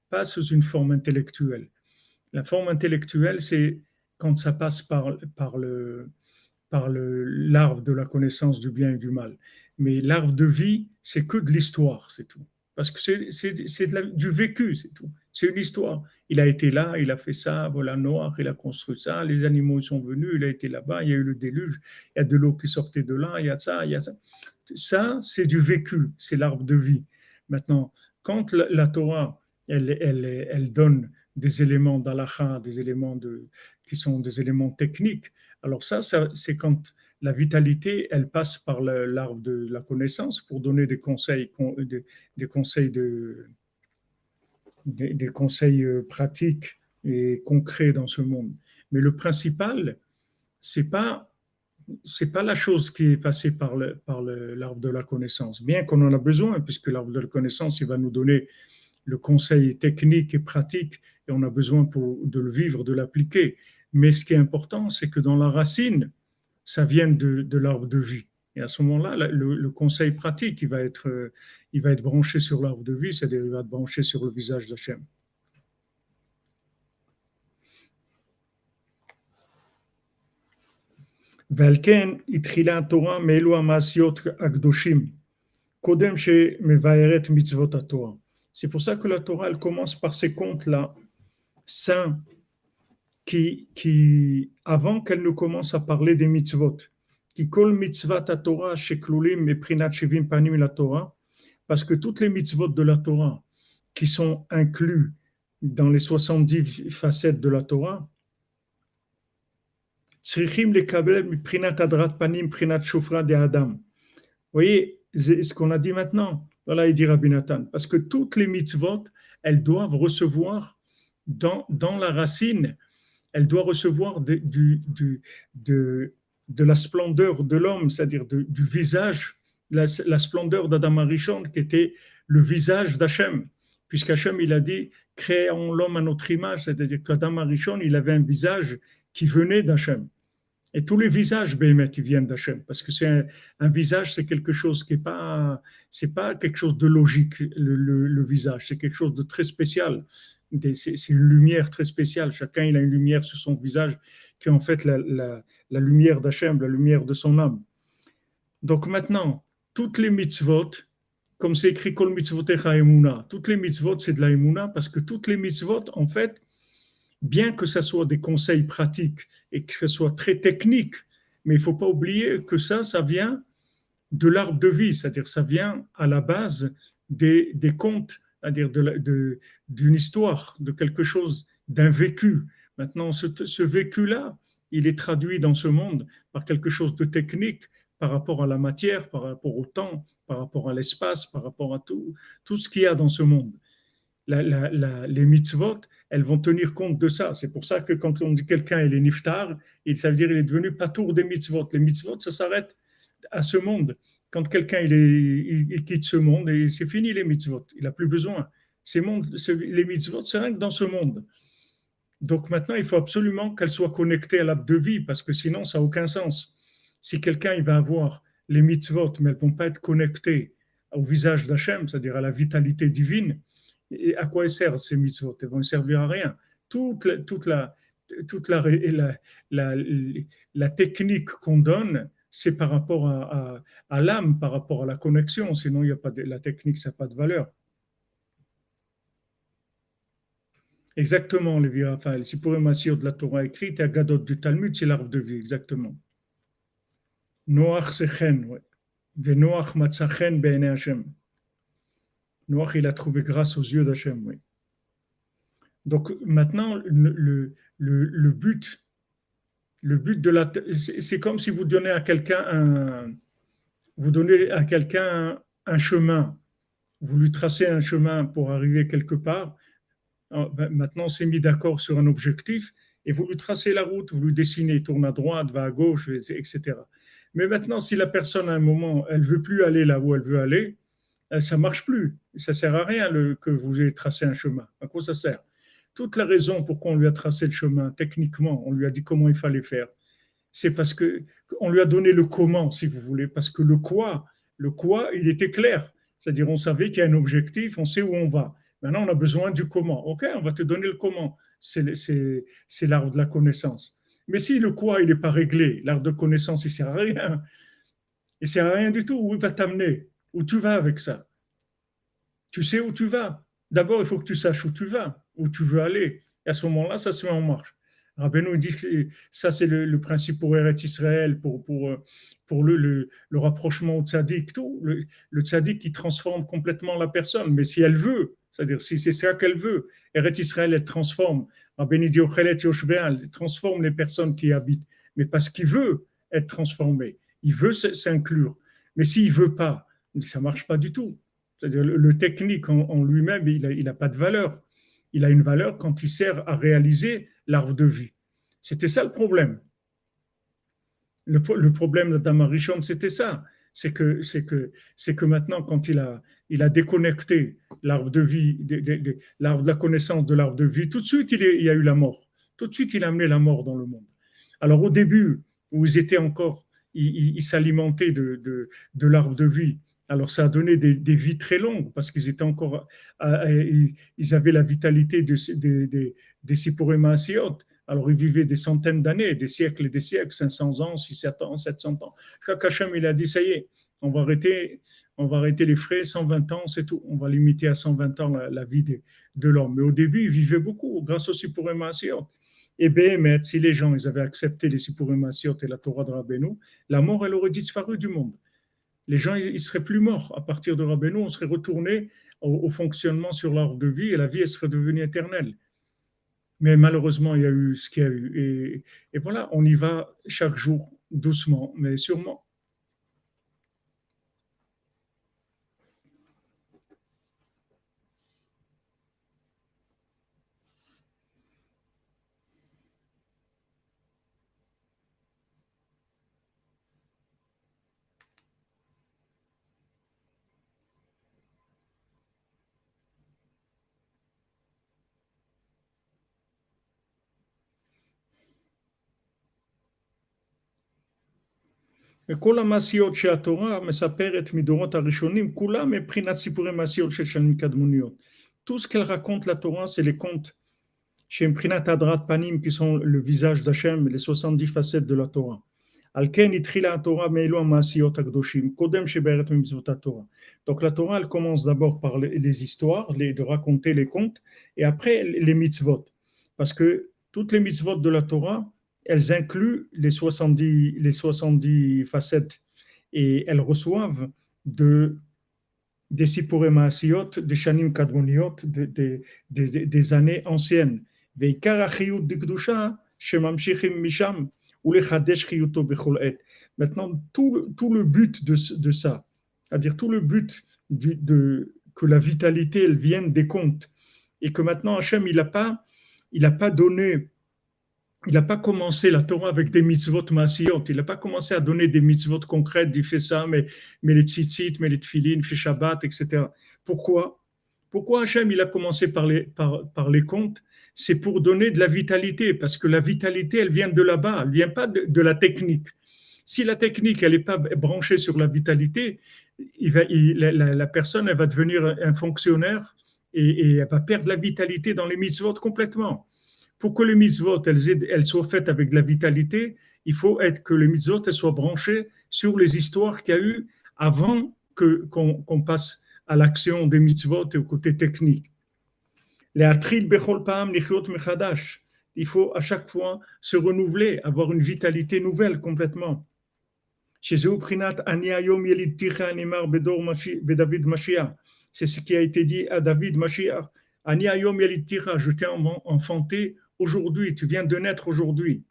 pas sous une forme intellectuelle. La forme intellectuelle, c'est quand ça passe par, par le par l'arbre de la connaissance du bien et du mal. Mais l'arbre de vie, c'est que de l'histoire, c'est tout. Parce que c'est du vécu, c'est tout. C'est une histoire. Il a été là, il a fait ça, voilà, Noir, il a construit ça, les animaux sont venus, il a été là-bas, il y a eu le déluge, il y a de l'eau qui sortait de là, il y a ça, il y a ça. Ça, c'est du vécu, c'est l'arbre de vie. Maintenant, quand la, Torah, elle, donne des éléments d'Alaha, des éléments qui sont des éléments techniques. Alors ça, c'est quand la vitalité, elle passe par l'arbre de la connaissance pour donner des conseils, des conseils de, des, conseils euh, pratiques et concrets dans ce monde. Mais le principal, c'est pas c'est pas la chose qui est passée par le par l'arbre de la connaissance, bien qu'on en a besoin, puisque l'arbre de la connaissance, il va nous donner le conseil technique et pratique, et on a besoin pour, de le vivre, de l'appliquer. Mais ce qui est important, c'est que dans la racine, ça vient de, de l'arbre de vie. Et à ce moment-là, le, le, conseil pratique, il va être, il va être branché sur l'arbre de vie, c'est-à-dire il va être branché sur le visage d'Hachem. ועל התחילה התורה מאלו המעשיות הקדושים, קודם שמבארת מצוות התורה. C'est pour ça que la Torah, elle commence par ces contes-là, saints, qui, qui, avant qu'elle ne commence à parler des mitzvot, à Torah, sheklulim et prinat shivim panim la Torah, parce que toutes les mitzvot de la Torah qui sont inclus dans les 70 facettes de la Torah, prinat adrat panim prinat shofra de Adam. Vous voyez ce qu'on a dit maintenant voilà, il dit Rabbi Nathan, parce que toutes les mitzvot, elles doivent recevoir dans, dans la racine, elles doivent recevoir du, du, de, de la splendeur de l'homme, c'est-à-dire du visage, la, splendeur d'Adam Arishon, qui était le visage d'Hachem, puisqu'Hachem, il a dit, créons l'homme à notre image, c'est-à-dire qu'Adam Arishon, il avait un visage qui venait d'Hachem. Et tous les visages, Béhémet, ils viennent d'Hachem, parce que c'est un, visage, c'est quelque chose qui est pas, c'est pas quelque chose de logique, le, le visage, c'est quelque chose de très spécial. C'est une lumière très spéciale. Chacun, il a une lumière sur son visage qui est en fait la, lumière d'Hachem, la lumière de son âme. Donc maintenant, toutes les mitzvot, comme c'est écrit Kol mitzvotecha emuna, toutes les mitzvot, c'est de la emuna, parce que toutes les mitzvot, en fait, bien que ce soit des conseils pratiques et que ce soit très technique, mais il ne faut pas oublier que ça, ça vient de l'arbre de vie, c'est-à-dire ça vient à la base des, des contes, c'est-à-dire d'une de, de, histoire, de quelque chose, d'un vécu. Maintenant, ce, vécu-là, il est traduit dans ce monde par quelque chose de technique par rapport à la matière, par rapport au temps, par rapport à l'espace, par rapport à tout, ce qu'il y a dans ce monde. Les mitzvot, elles vont tenir compte de ça. C'est pour ça que quand on dit quelqu'un il est niftar, ça veut dire il est devenu patour des mitzvot. Les mitzvot, ça s'arrête à ce monde. Quand quelqu'un il, quitte ce monde, c'est fini les mitzvot. Il n'a plus besoin. Les mitzvot, c'est rien que dans ce monde. Donc maintenant, il faut absolument qu'elles soient connectées à l'arbre de vie, parce que sinon, ça n'a aucun sens. Si quelqu'un va avoir les mitzvot, mais elles ne vont pas être connectées au visage d'Hachem, c'est-à-dire à la vitalité divine, et à quoi elles servent ces mitzvot? Elles vont servir à rien. Toute la, technique qu'on donne, c'est par rapport à, l'âme, par rapport à la connexion. Sinon, il y a pas la technique, ça n'a pas de valeur. Exactement, Lévi Raphaël. Si pour Massir de la Torah écrite et Agadot du Talmud, c'est l'arbre de vie, exactement. Noach c'est chen, ouais. Ve Noach matza chen be'ene Hashem. Noach, il a trouvé grâce aux yeux d'Hachem, oui. Donc maintenant, le, but, le but de la, c'est c'est comme si vous donnez à quelqu'un un, vous donnez à quelqu'un un, un chemin, vous lui tracez un chemin pour arriver quelque part. Alors, ben, Maintenant, on s'est mis d'accord sur un objectif et vous lui tracez la route, vous lui dessinez, tourne à droite, va à gauche, etc. Mais maintenant, si la personne à un moment, elle veut plus aller là où elle veut aller, euh, ça marche plus. Ça sert à rien que vous ayez tracé un chemin. À quoi ça sert? Toute la raison pourquoi on lui a tracé le chemin, techniquement, on lui a dit comment il fallait faire, c'est parce que on lui a donné le comment, si vous voulez, parce que le quoi, le quoi, il était clair. C'est-à-dire, on savait qu'il y a un objectif, on sait où on va. Maintenant, on a besoin du comment. OK, on va te donner le comment. C'est l'art de la connaissance. Mais si le quoi, il n'est pas réglé, l'art de connaissance, il sert à rien. Il sert à rien du tout. Où il va t'amener? Où tu vas avec ça? Tu sais où tu vas. D'abord, il faut que tu saches où tu vas, où tu veux aller. Et à ce moment-là, ça se met en marche. Rabbeinu dit que ça, c'est le, principe pour Eretz Israël, pour, euh, le, rapprochement au tzaddik, tout. Le tzaddik qui transforme complètement la personne. Mais si elle veut, c'est-à-dire si c'est ça qu'elle veut, Eretz Israël, elle transforme. Elle transforme les personnes qui y habitent. Mais parce qu'il veut être transformé, il veut s'inclure. Mais s'il veut pas, ça marche pas du tout. C'est-à-dire le, technique en, lui-même, il n'a pas de valeur. Il a une valeur quand il sert à réaliser l'arbre de vie. C'était ça le problème. Le, le problème d'Adam c'était ça. C'est que, c'est que, c'est que maintenant, quand il a, il a déconnecté l'arbre de vie, de- de- de- l'arbre de la connaissance de l'arbre de vie, tout de suite, il, y a eu la mort. Tout de suite, il a amené la mort dans le monde. Alors, au début, où ils étaient encore, ils, s'alimentaient de, de, de l'arbre de vie. Alors, ça a donné des, des vies très longues parce qu'ils étaient encore, à- à- ils avaient la vitalité de, de- de- des Maasiot. Alors, ils vivaient des centaines d'années, des siècles et des siècles, 500 ans, 600 ans, 700 ans. Chaque Hachem, il a dit, ça y est, on va arrêter, les frais, 120 ans, c'est tout. On va limiter à 120 ans la, vie de, l'homme. Mais au début, ils vivaient beaucoup, grâce aux Sippurim Maasiot. Et Béhémet, si les gens avaient accepté les Maasiot et la Torah de Rabbeinu, la mort, elle aurait disparu du monde. Les gens, ils seraient plus morts. À partir de Rabbeinu, on serait retourné au, fonctionnement sur l'arbre de vie et la vie, serait devenue éternelle. Mais malheureusement, il y a eu ce qu'il y a eu. Et, voilà, on y va chaque jour, doucement, mais sûrement. וכל המעשיות שהתורה מספרת מדורות הראשונים, כולם מבחינת סיפורי מעשיות של שנים קדמוניות. Tout ce qu'elle raconte la Torah, c'est les contes chez מבחינת הדרת פנים, qui sont le visage d'Hachem, les 70 facettes de la Torah. על כן התחילה התורה מאלו המעשיות הקדושים, קודם שבערת ממצוות התורה. Donc la Torah, elle commence d'abord par les, les histoires, les, de raconter les contes, et après les mitzvot. Parce que toutes les mitzvot de la Torah, elles incluent les 70, facettes et elles reçoivent de, des Sipurim des Shanim Kadmoniot, des années anciennes. Maintenant, tout le, tout le but de, ça, c'est-à-dire tout le but de, que la vitalité elle vienne des contes et que maintenant Hachem il n'a pas pas donné il n'a pas commencé la Torah avec des mitzvot massiyot. Il n'a pas commencé à donner des mitzvot concrètes. Il fait ça, mais, les tzitzit, mais les tfilin, fait Shabbat, etc. Pourquoi? Pourquoi Hachem, il a commencé par les, par, par les contes C'est pour donner de la vitalité, parce que la vitalité, elle vient de là-bas, elle vient pas de, la technique. Si la technique, elle n'est pas branchée sur la vitalité, la personne, elle va devenir un fonctionnaire et, et elle va perdre la vitalité dans les mitzvot complètement pour que les mitzvot elles, soient faites avec de la vitalité, il faut être que les mitzvot elles soient branchées sur les histoires qu'il y a eu avant que qu'on passe à l'action des mitzvot et au côté technique. Les atril bechol pam mechadash. Il faut à chaque fois se renouveler, avoir une vitalité nouvelle complètement. C'est ce qui a été dit à David Mashiach. Je t'ai enfanté aujourd'hui, tu viens de naître aujourd'hui.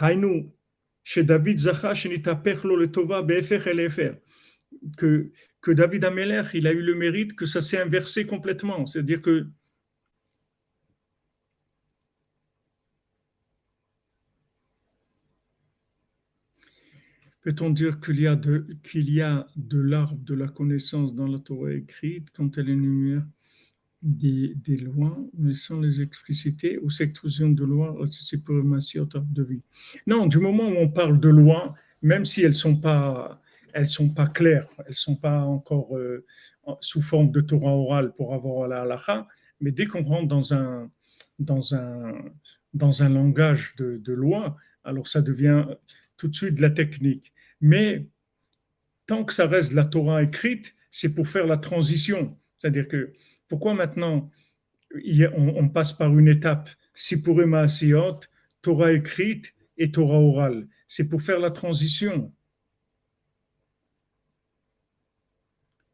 Hainu, chez David Zacha. Que, que David Ameler, il a eu le mérite que ça s'est inversé complètement. C'est-à-dire que Peut-on dire qu'il y a de, de l'arbre de la connaissance dans la Torah écrite quand elle énumère des, lois, mais sans les expliciter, ou cette exclusion de lois, c'est pour remercier au top de vie Non, du moment où on parle de lois, même si elles sont pas, sont pas claires, elles sont pas encore euh, sous forme de Torah orale pour avoir la halakha, mais dès qu'on rentre dans un, dans un, dans un langage de, de loi, alors ça devient tout de suite de la technique. Mais tant que ça reste de la Torah écrite, c'est pour faire la transition. C'est-à-dire que pourquoi maintenant on, passe par une étape Sipuré Maasiot, Torah écrite et Torah orale C'est pour faire la transition.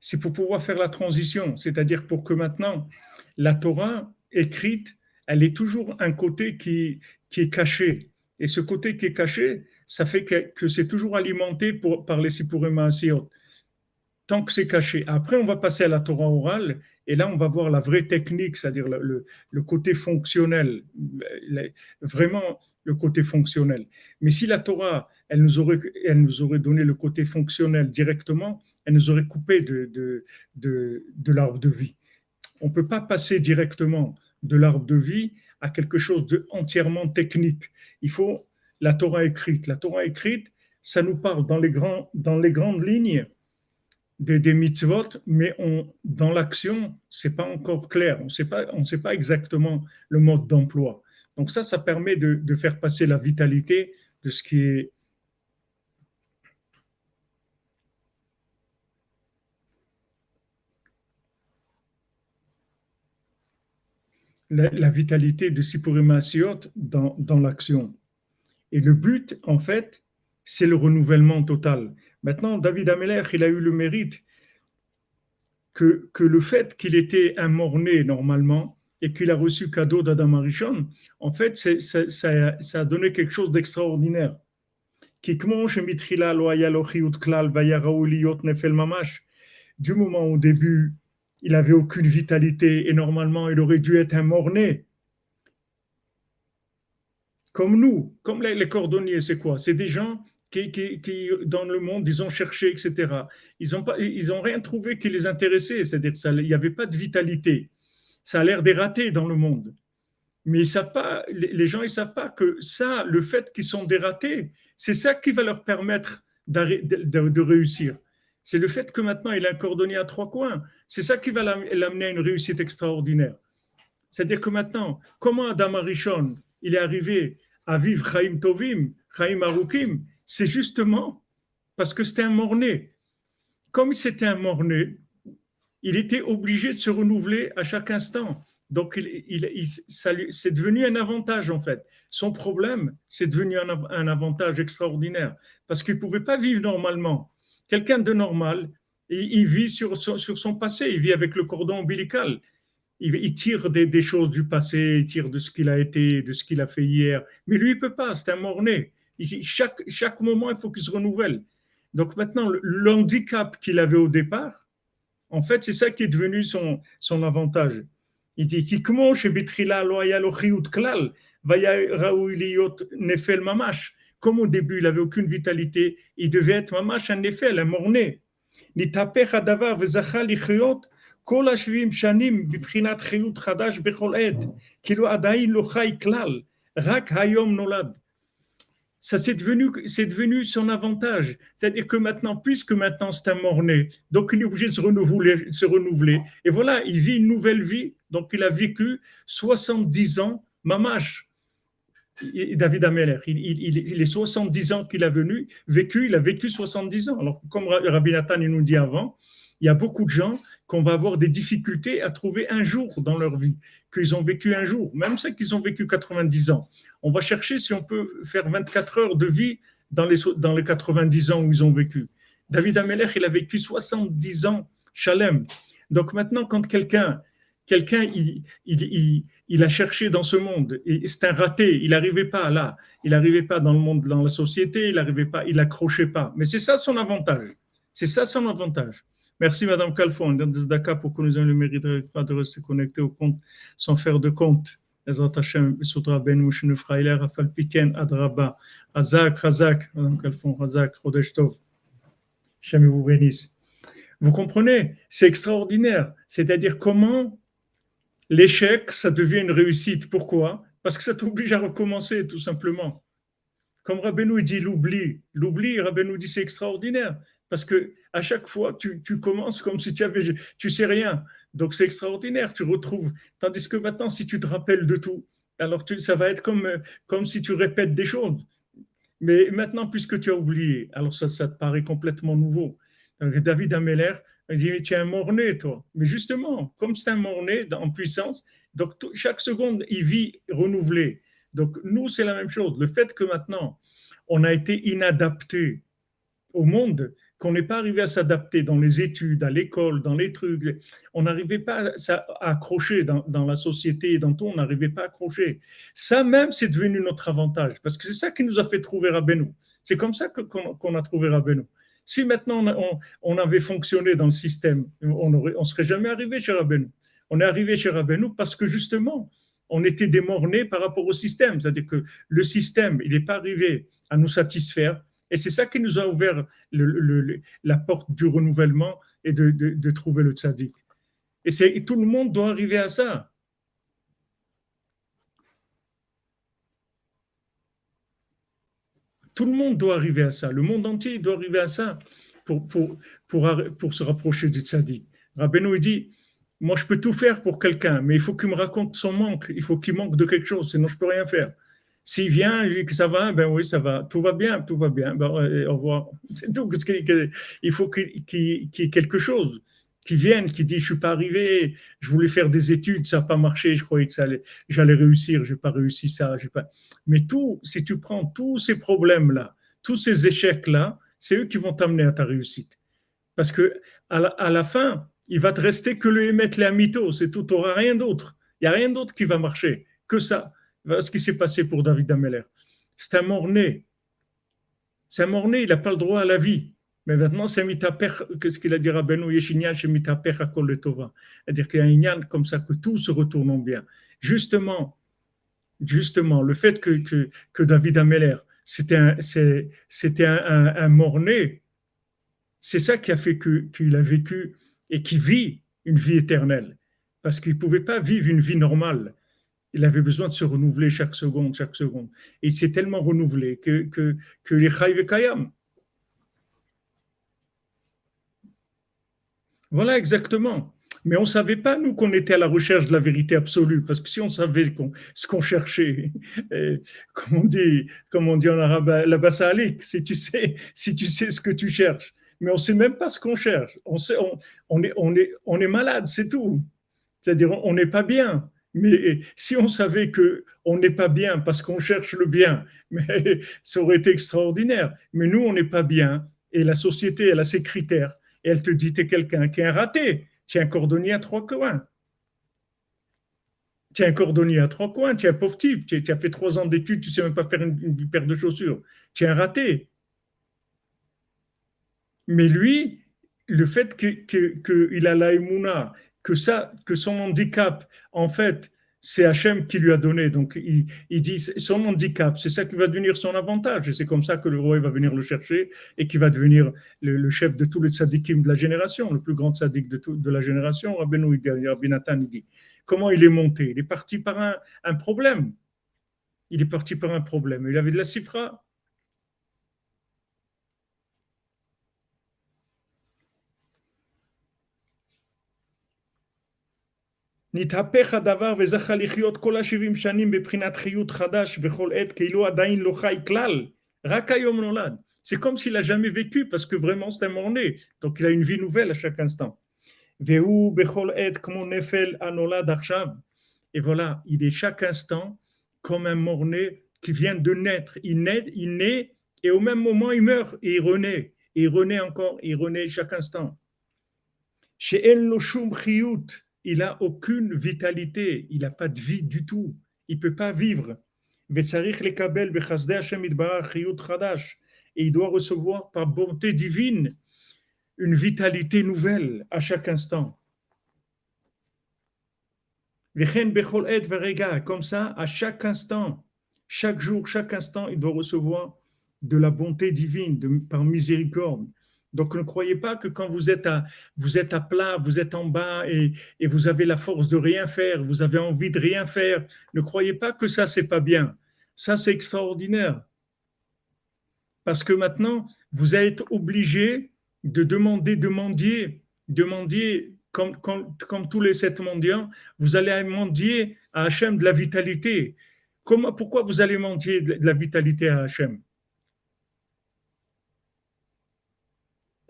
C'est pour pouvoir faire la transition, c'est-à-dire pour que maintenant la Torah écrite, elle est toujours un côté qui, est caché. Et ce côté qui est caché, ça fait que, c'est toujours alimenté par les Sipurim Maasiot. Tant que c'est caché. Après, on va passer à la Torah orale, et là, on va voir la vraie technique, c'est-à-dire le, côté fonctionnel, vraiment le côté fonctionnel. Mais si la Torah, elle nous aurait, elle nous aurait donné le côté fonctionnel directement, elle nous aurait coupé de, de, de, de l'arbre de vie. On ne peut pas passer directement de l'arbre de vie à quelque chose de entièrement technique. Il faut la Torah écrite. La Torah écrite, ça nous parle dans les, grands, dans les grandes lignes des, des mitzvot, mais on, dans l'action, c'est pas encore clair. On sait pas, on sait pas exactement le mode d'emploi. Donc ça, ça permet de, de faire passer la vitalité de ce qui est la, vitalité de Sipurim dans, dans l'action. Et le but, en fait, c'est le renouvellement total. Maintenant, David Ameller, il a eu le mérite que, le fait qu'il était un mort-né normalement et qu'il a reçu cadeau d'Adam Arishon, en fait, ça, ça, a donné quelque chose d'extraordinaire. Du moment au début, il n'avait aucune vitalité et normalement, il aurait dû être un mort-né comme nous, comme les, cordonniers, c'est quoi? C'est des gens qui, dans le monde, ils ont cherché, etc. Ils n'ont ils ont rien trouvé qui les intéressait, c'est-à-dire qu'il n'y avait pas de vitalité. Ça a l'air des ratés dans le monde. Mais ils savent pas, les gens, ils savent pas que ça, le fait qu'ils sont dératés, c'est ça qui va leur permettre de, réussir. C'est le fait que maintenant il a un cordonnier à trois coins. C'est ça qui va l'am- l'amener à une réussite extraordinaire. C'est-à-dire que maintenant, comment Adam Arishon, il est arrivé à vivre Chaim Tovim, Chaim Arukim, c'est justement parce que c'était un mort-né. Comme c'était un mort-né, il était obligé de se renouveler à chaque instant. Donc, c'est devenu un avantage, en fait. Son problème, c'est devenu un, av- un avantage extraordinaire parce qu'il ne pouvait pas vivre normalement. Quelqu'un de normal, il, vit sur son, passé, il vit avec le cordon ombilical. Il, il tire des, des choses du passé, il tire de ce qu'il a été, de ce qu'il a fait hier. Mais lui, il ne peut pas, c'est un mort-né. Il- Chaque, chaque moment, il faut qu'il se renouvelle. Donc maintenant, le- l'handicap qu'il avait au départ, en fait, c'est ça qui est devenu son, son avantage. Il dit כי כמו שבתחילה לא היה לו חיות כלל, והיה ראוי להיות נפל ממש. Comme au début, il n'avait aucune vitalité, il devait être ממש un נפל, un mort-né. נתהפך הדבר וזכה לחיות כל השבעים שנים בבחינת חיות חדש בכל עת, כאילו עדיין לא חי כלל, רק היום נולד. ça c'est devenu, son avantage. C'est-à-dire que maintenant, puisque maintenant c'est un mort-né, donc il est obligé de se renouveler. Et voilà, il vit une nouvelle vie. Donc il a vécu 70 ans, mamache. David Ameller, il, les 70 ans qu'il a venu, vécu, il a vécu 70 ans. Alors, comme Rabbi Nathan nous dit avant, il y a beaucoup de gens qu'on va avoir des difficultés à trouver un jour dans leur vie, qu'ils ont vécu un jour, même ceux qui ont vécu 90 ans. On va chercher si on peut faire 24 heures de vie dans les, dans les 90 ans où ils ont vécu. David Ameller, il a vécu 70 ans, Shalem. Donc maintenant, quand quelqu'un quelqu'un, il, il, il, a cherché dans ce monde, c'est un raté, il n'arrivait pas là, il n'arrivait pas dans le monde, dans la société, il n'arrivait pas, il n'accrochait pas. Mais c'est ça son avantage. C'est ça son avantage. Merci Madame Calfon, Dakar pour que nous ayons le mérite de rester connectés au compte sans faire de compte. Hashem, Soudra Ben Frailer, Afal Piken, Adraba, Razak, Razak, Madame Calfon, Razak, Rodesh Tov. Hashem vous bénisse. Vous comprenez C'est extraordinaire. C'est-à-dire comment l'échec, ça devient une réussite. Pourquoi? Parce que ça t'oblige à recommencer, tout simplement. Comme Rabbeinu dit l'oubli. L'oubli, Rabbeinu dit c'est extraordinaire. Parce que à chaque fois, tu, commences comme si tu avais, tu sais rien. Donc c'est extraordinaire, tu retrouves. Tandis que maintenant, si tu te rappelles de tout, alors ça va être comme, comme si tu répètes des choses. Mais maintenant, puisque tu as oublié, alors ça, ça te paraît complètement nouveau. Donc, David Ameller, dit, tu es un mort-né, toi. Mais justement, comme c'est un mort-né en puissance, donc chaque seconde, il vit renouvelé. Donc nous, c'est la même chose. Le fait que maintenant, on a été inadapté au monde, qu'on n'est pas arrivé à s'adapter dans les études, à l'école, dans les trucs. On n'arrivait pas à accrocher dans, la société, dans tout, on n'arrivait pas à accrocher. Ça même, c'est devenu notre avantage, parce que c'est ça qui nous a fait trouver Rabbeinu. C'est comme ça qu'on qu a trouvé Rabbeinu. Si maintenant on, avait fonctionné dans le système, on ne serait jamais arrivé chez Rabbeinu. On est arrivé chez Rabbeinu parce que justement, on était démorné par rapport au système. C'est-à-dire que le système, il n'est pas arrivé à nous satisfaire et c'est ça qui nous a ouvert la porte du renouvellement et de, trouver le tzaddik. Et, tout le monde doit arriver à ça. Tout le monde doit arriver à ça. Le monde entier doit arriver à ça pour, se rapprocher du tzaddik. Rabbeinu dit, moi je peux tout faire pour quelqu'un, mais il faut qu'il me raconte son manque, il faut qu'il manque de quelque chose, sinon je peux rien faire. S'il vient, je dis que ça va, ben oui, ça va, tout va bien, tout va bien, ben, au revoir. Il faut qu'il qu y ait quelque chose qui vienne, qui dit, je suis pas arrivé, je voulais faire des études, ça n'a pas marché, je croyais que j'allais réussir, j'ai pas réussi ça, pas. Mais tout, si tu prends tous ces problèmes-là, tous ces échecs-là, c'est eux qui vont t'amener à ta réussite. Parce que à la, la fin, il va te rester que le émettre les mytho, c'est tout, tu n'auras rien d'autre. Il n'y a rien d'autre qui va marcher que ça ce qui s'est passé pour David Ameller. C'est un mort-né. C'est un mort-né, il n'a pas le droit à la vie. Mais maintenant, c'est mitaper, qu'est-ce qu'il a dit Rabbeinu Yeshinyan, c'est mitaper à Kol C'est-à-dire qu'il y a un comme ça, que tout se retourne en bien. Justement, justement, le fait que, David Ameller, c'était un mort-né, c'est ça qui a fait qu'il a vécu et qui vit une vie éternelle. Parce qu'il ne pouvait pas vivre une vie normale il avait besoin de se renouveler chaque seconde, chaque seconde. Et il s'est tellement renouvelé que, que, que les Chayv Kayam. Voilà exactement. Mais on ne savait pas, nous, qu'on était à la recherche de la vérité absolue, parce que si on savait ce qu'on cherchait, et, comme, on dit, comme dit en arabe, la bassa si tu sais, si tu sais ce que tu cherches, mais on ne sait même pas ce qu'on cherche. On est malade, c'est tout. C'est-à-dire, on n'est pas bien. Mais si on savait que on n'est pas bien parce qu'on cherche le bien, ça aurait été extraordinaire. Mais nous, on n'est pas bien et la société, elle a ses critères elle te dit tu es quelqu'un qui est un raté, tu es un cordonnier à trois coins. Tu es un cordonnier à trois coins, tu es un pauvre type, tu, as fait trois ans d'études, tu sais même pas faire une, paire de chaussures. Tu es un raté. Mais lui, le fait qu'il que, a l'aïmouna, que, ça, que son handicap, en fait, c'est Hachem qui lui a donné. Donc, il, dit son handicap, c'est ça qui va devenir son avantage. Et c'est comme ça que le roi va venir le chercher et qui va devenir le, chef de tous les tzadikim de la génération, le plus grand tzadik de, tout, de la génération. Rabbeinu, Rabbi Nathan, il dit comment il est monté? Il est parti par un, un, problème. Il est parti par un problème. Il avait de la sifra. נתהפך הדבר וזכה לחיות כל השבעים שנים בבחינת חיות חדש בכל עת, כאילו עדיין לא חי כלל, רק היום נולד. C'est comme s'il n'a jamais vécu, parce que vraiment c'est un mort-né. Donc il a une vie nouvelle à chaque instant. והוא בכל עת כמו נפל הנולד עכשיו. Et voilà, il est chaque instant comme un mort-né qui vient de naître. Il naît, il naît et au même moment il meurt et il renaît. Et il renaît encore, il renaît chaque instant. Chez lo shum chiyut, il a aucune vitalité, il n'a pas de vie du tout, il ne peut pas vivre. Et il doit recevoir par bonté divine une vitalité nouvelle à chaque instant. Comme ça, à chaque instant, chaque jour, chaque instant, il doit recevoir de la bonté divine par miséricorde, donc ne croyez pas que quand vous êtes à, plat, vous êtes en bas et, vous avez la force de rien faire, vous avez envie de rien faire, ne croyez pas que ça, c'est pas bien. Ça, c'est extraordinaire. Parce que maintenant, vous êtes obligé de demander, demander, demander, comme, comme, comme tous les sept mendiants, vous allez mendier à Hachem de la vitalité. Pourquoi vous allez mendier de la vitalité à Hachem?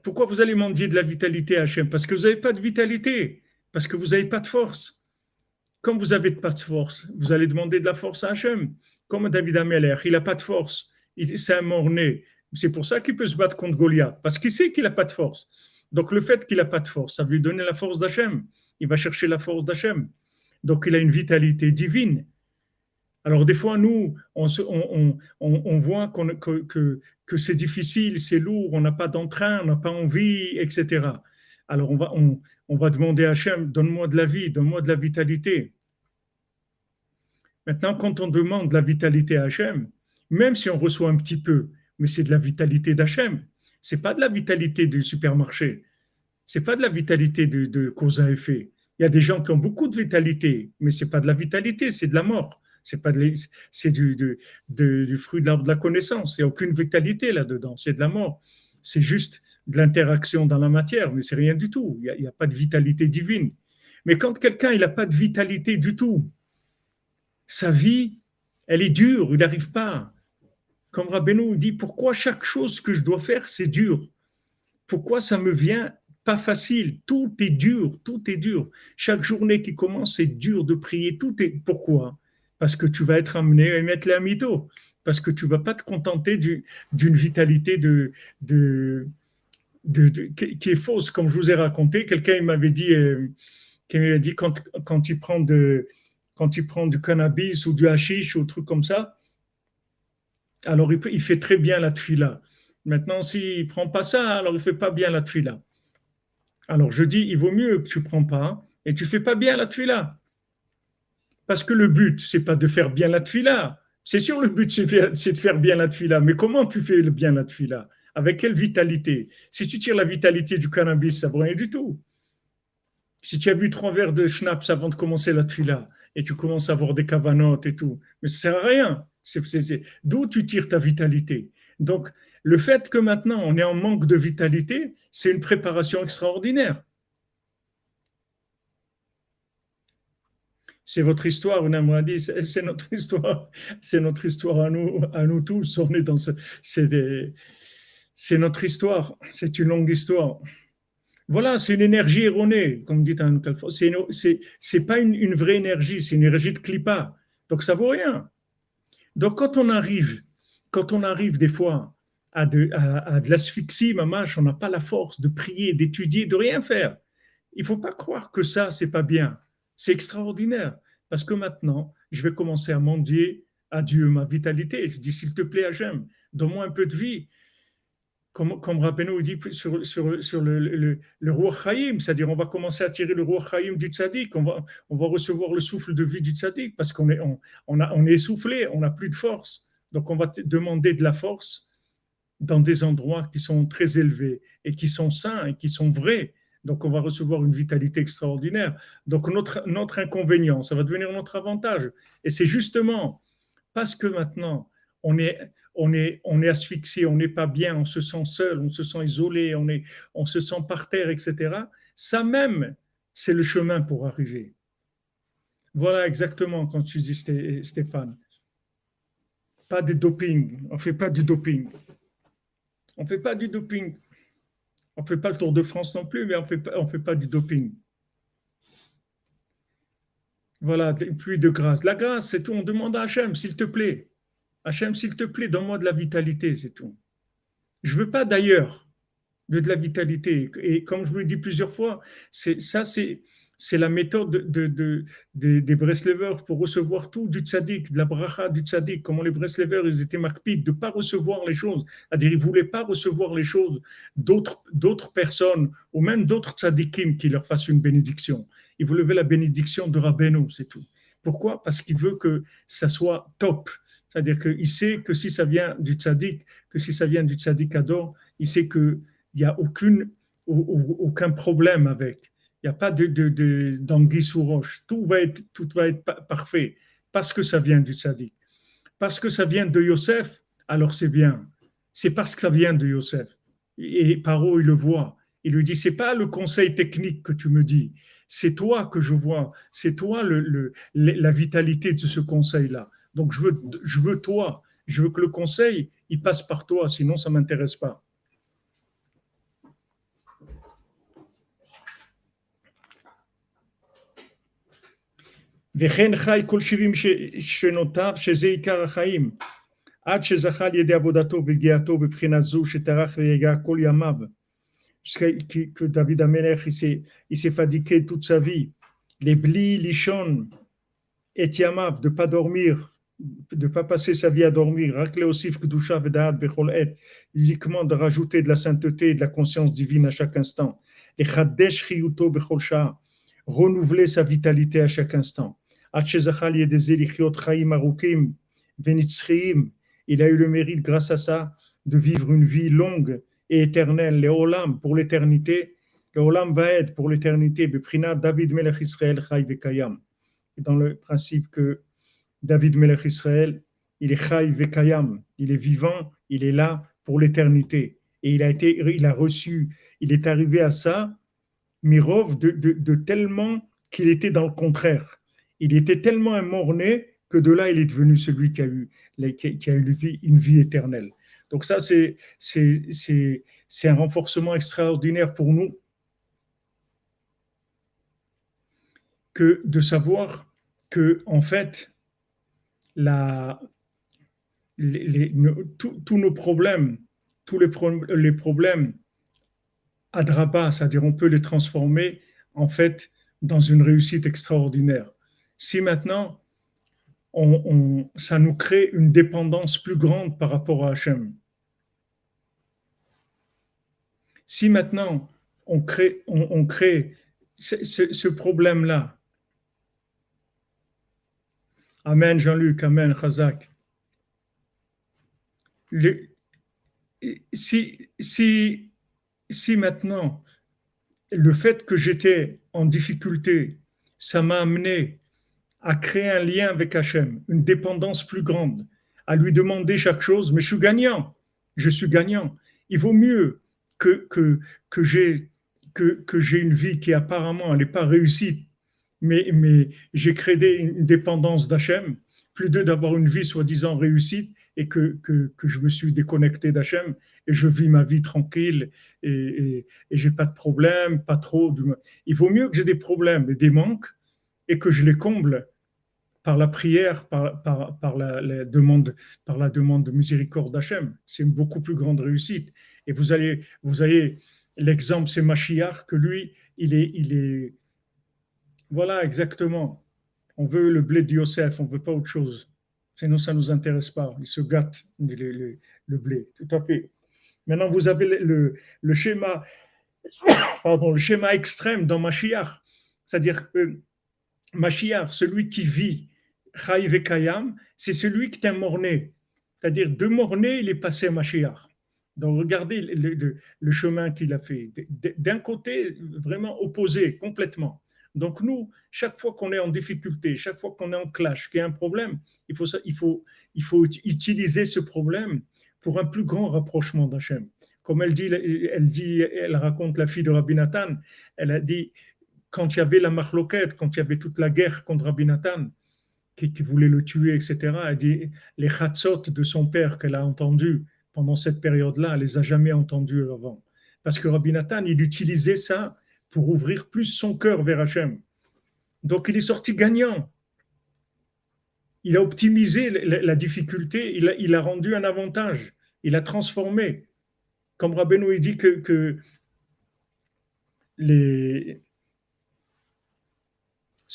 Pourquoi vous allez mendier de la vitalité à Hachem? Parce que vous n'avez pas de vitalité, parce que vous n'avez pas de force. Comme vous n'avez pas de force, vous allez demander de la force à Hachem. Comme David Ameller, il n'a pas de force. C'est un mort-né. C'est pour ça qu'il peut se battre contre Goliath, parce qu'il sait qu'il n'a pas de force. Donc le fait qu'il n'a pas de force, ça lui donner la force d'Hachem. Il va chercher la force d'Hachem. Donc il a une vitalité divine. Alors des fois, nous, on, voit que, que, c'est difficile, c'est lourd, on n'a pas d'entrain, on n'a pas envie, etc. Alors on va, demander à Hachem, donne-moi de la vie, donne-moi de la vitalité. Maintenant, quand on demande de la vitalité à Hachem, même si on reçoit un petit peu, mais c'est de la vitalité d'Hachem, c'est pas de la vitalité du supermarché, c'est pas de la vitalité de, cause à effet. Il y a des gens qui ont beaucoup de vitalité, mais c'est pas de la vitalité, c'est de la mort c'est pas c'est du, du, du, fruit de l'arbre de la connaissance. Il n'y a aucune vitalité là-dedans, c'est de la mort. C'est juste de l'interaction dans la matière, mais c'est rien du tout. Il n'y a, a, pas de vitalité divine. Mais quand quelqu'un il n'a pas de vitalité du tout, sa vie, elle est dure, il n'arrive pas. Comme Rabbeinu dit, pourquoi chaque chose que je dois faire, c'est dur? Pourquoi ça me vient pas facile? Tout est dur, tout est dur. Chaque journée qui commence, c'est dur de prier. Tout est pourquoi? Parce que tu vas être amené à émettre les mytho, parce que tu vas pas te contenter d'une vitalité qui est fausse, comme je vous ai raconté. Quelqu'un m'avait dit, euh, dit quand, il prend du cannabis ou du hashish ou un truc comme ça, alors il, fait très bien la tfila. Maintenant, s'il prend pas ça, alors il fait pas bien la tfila. Alors je dis, il vaut mieux que tu prends pas et tu fais pas bien la tfila. Parce que le but, c'est pas de faire bien la tfila. C'est sûr, le but, c'est de faire bien la tfila. Mais comment tu fais bien la tfila Avec quelle vitalité? Si tu tires la vitalité du cannabis, ça ne vaut rien du tout. Si tu as bu trois verres de schnapps avant de commencer la tfila, et tu commences à avoir des cavanotes et tout, mais ça ne sert à rien. D'où tu tires ta vitalité? Donc, le fait que maintenant on est en manque de vitalité, c'est une préparation extraordinaire. C'est votre histoire, on dit, c'est notre histoire, c'est notre histoire à nous, à nous tous. On est dans ce, c'est notre histoire, c'est une longue histoire. Voilà, c'est une énergie erronée, comme dit un C'est c'est pas une, vraie énergie, c'est une énergie de clipa. Donc ça vaut rien. Donc quand on arrive, quand on arrive des fois à de, à, à l'asphyxie, mamache, on n'a pas la force de prier, d'étudier, de rien faire. Il faut pas croire que ça, c'est pas bien. C'est extraordinaire. Parce que maintenant, je vais commencer à mendier à Dieu ma vitalité. Je dis, s'il te plaît, Hachem, donne-moi un peu de vie. Comme, comme Rabbeinu dit sur, sur, sur le, le, roi Chaim, c'est-à-dire on va commencer à tirer le roi Chaim du tzaddik, on va, on va recevoir le souffle de vie du tzaddik parce qu'on est, on, on, a, on est essoufflé, on n'a plus de force. Donc on va demander de la force dans des endroits qui sont très élevés et qui sont sains et qui sont vrais. Donc, on va recevoir une vitalité extraordinaire. Donc, notre, notre inconvénient, ça va devenir notre avantage. Et c'est justement parce que maintenant, on est, on est, on est asphyxié, on n'est pas bien, on se sent seul, on se sent isolé, on, est, on se sent par terre, etc. Ça même, c'est le chemin pour arriver. Voilà exactement quand tu dis Stéphane. Pas de doping. On ne fait pas du doping. On ne fait pas du doping. On ne fait pas le Tour de France non plus, mais on ne fait, pas, du doping. Voilà, une pluie de grâce. La grâce, c'est tout. On demande à Hachem, s'il te plaît. Hachem, s'il te plaît, donne-moi de la vitalité, c'est tout. Je ne veux pas d'ailleurs de, la vitalité. Et comme je vous l'ai dit plusieurs fois, ça, c'est c'est la méthode de, de, des Breslevers pour recevoir tout du tzaddik, de la bracha du tzaddik. Comment les Breslevers, ils étaient marquides de ne pas recevoir les choses. C'est-à-dire, ils ne voulaient pas recevoir les choses d'autres personnes ou même d'autres tzaddikim qui leur fassent une bénédiction. Ils voulaient la bénédiction de Rabbeinu, c'est tout. Pourquoi? Parce qu'il veut que ça soit top. C'est-à-dire qu'il sait que si ça vient du tzaddik, que si ça vient du tzaddik Ador, il sait qu'il n'y a aucun problème avec. Il n'y a pas de, sous roche. Tout va être, tout va être parfait parce que ça vient du tzaddik. Parce que ça vient de Yosef, alors c'est bien. C'est parce que ça vient de Yosef. Et Paro, il le voit. Il lui dit, c'est pas le conseil technique que tu me dis, c'est toi que je vois, c'est toi le, la vitalité de ce conseil-là. Donc je veux, je veux toi, je veux que le conseil, il passe par toi, sinon ça m'intéresse pas. וכן חי כל שבעים שנותיו, שזה עיקר החיים, עד שזכה על ידי עבודתו והגיעתו בבחינת זו שטרח ויגע כל ימיו, que David Amelech, il s'est fatigué toute sa vie, les blis, lichon, et yamav, de pas dormir, de pas passer sa vie à dormir, rakle osif kdusha vedad bechol et, uniquement de rajouter de la sainteté et de la conscience divine à chaque instant, et chadesh chiyuto bechol sha, renouveler sa vitalité à chaque instant. Il a eu le mérite, grâce à ça, de vivre une vie longue et éternelle, les Olam pour l'éternité. Le Olam va être pour l'éternité. David Melech. Dans le principe que David Melech Israël, il est il est vivant, il est là pour l'éternité. Et il a été, il a reçu, il est arrivé à ça, Mirov, de tellement qu'il était dans le contraire il était tellement un mort-né que de là, il est devenu celui qui a eu, qui a eu une, vie, éternelle. Donc ça, c'est, un renforcement extraordinaire pour nous que de savoir que, en fait, la, tous nos problèmes, tous les, les problèmes adraba, c'est-à-dire on peut les transformer en fait dans une réussite extraordinaire si maintenant ça nous crée une dépendance plus grande par rapport à Hachem, si maintenant on crée, on, crée ce, problème-là, Amen Jean-Luc, Amen Chazak. si, si, si maintenant le fait que j'étais en difficulté, ça m'a amené à créer un lien avec Hachem, une dépendance plus grande, à lui demander chaque chose, mais je suis gagnant, je suis gagnant. Il vaut mieux que, que, que j'ai que, que une vie qui apparemment n'est pas réussie, mais, mais j'ai créé une dépendance d'Hachem, plus de d'avoir une vie soi-disant réussite et que, que, que, je me suis déconnecté d'Hachem et je vis ma vie tranquille et, et, et j'ai pas de problème, pas trop. De... Il vaut mieux que j'ai des problèmes et des manques et que je les comble par la prière, par, par, la, demande, par la demande de miséricorde d'Hachem. C'est une beaucoup plus grande réussite. Et vous allez, vous avez l'exemple, c'est Machiach, que lui, il est, il est, voilà, exactement. On veut le blé de Yosef, on veut pas autre chose. Sinon, ça nous intéresse pas. Il se gâte, le, le, blé. Tout à fait. Maintenant, vous avez le, le, schéma, pardon, le schéma extrême dans Machiach. C'est-à-dire que Machiach, celui qui vit Kayam, c'est celui qui est un morné. C'est-à-dire, de morné, il est passé à Mashiach. Donc, regardez le, chemin qu'il a fait. D'un côté, vraiment opposé, complètement. Donc, nous, chaque fois qu'on est en difficulté, chaque fois qu'on est en clash, qu'il y a un problème, il faut, il faut, il faut utiliser ce problème pour un plus grand rapprochement d'Hachem. Comme elle dit, elle dit, elle raconte la fille de Rabbi Nathan, elle a dit, quand il y avait la marloquette, quand il y avait toute la guerre contre Rabbi Nathan, qui, voulait le tuer, etc., elle dit les chatzot de son père qu'elle a entendu pendant cette période-là, elle les a jamais entendus avant. Parce que Rabbi Nathan, il utilisait ça pour ouvrir plus son cœur vers Hachem. Donc il est sorti gagnant. Il a optimisé la, difficulté, il a, a, rendu un avantage, il a transformé. Comme Rabbeinu il dit que les,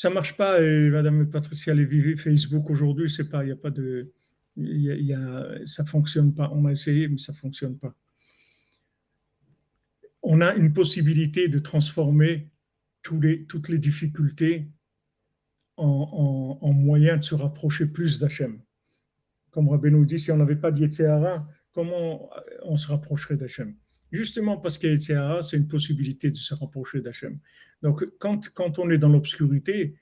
ça marche pas, et Madame Patricia Lévy, Facebook aujourd'hui, c'est pas, il y a pas de, y y a, ça fonctionne pas. On a essayé, mais ça fonctionne pas. On a une possibilité de transformer toutes les difficultés en, en, en moyen de se rapprocher plus d'Hachem. Comme Rabbi nous dit, si on n'avait pas d'Yetzéhara, comment on se rapprocherait d'Hachem? Justement parce que c'est une possibilité de se rapprocher d'Hachem. Donc, quand, quand on est dans l'obscurité,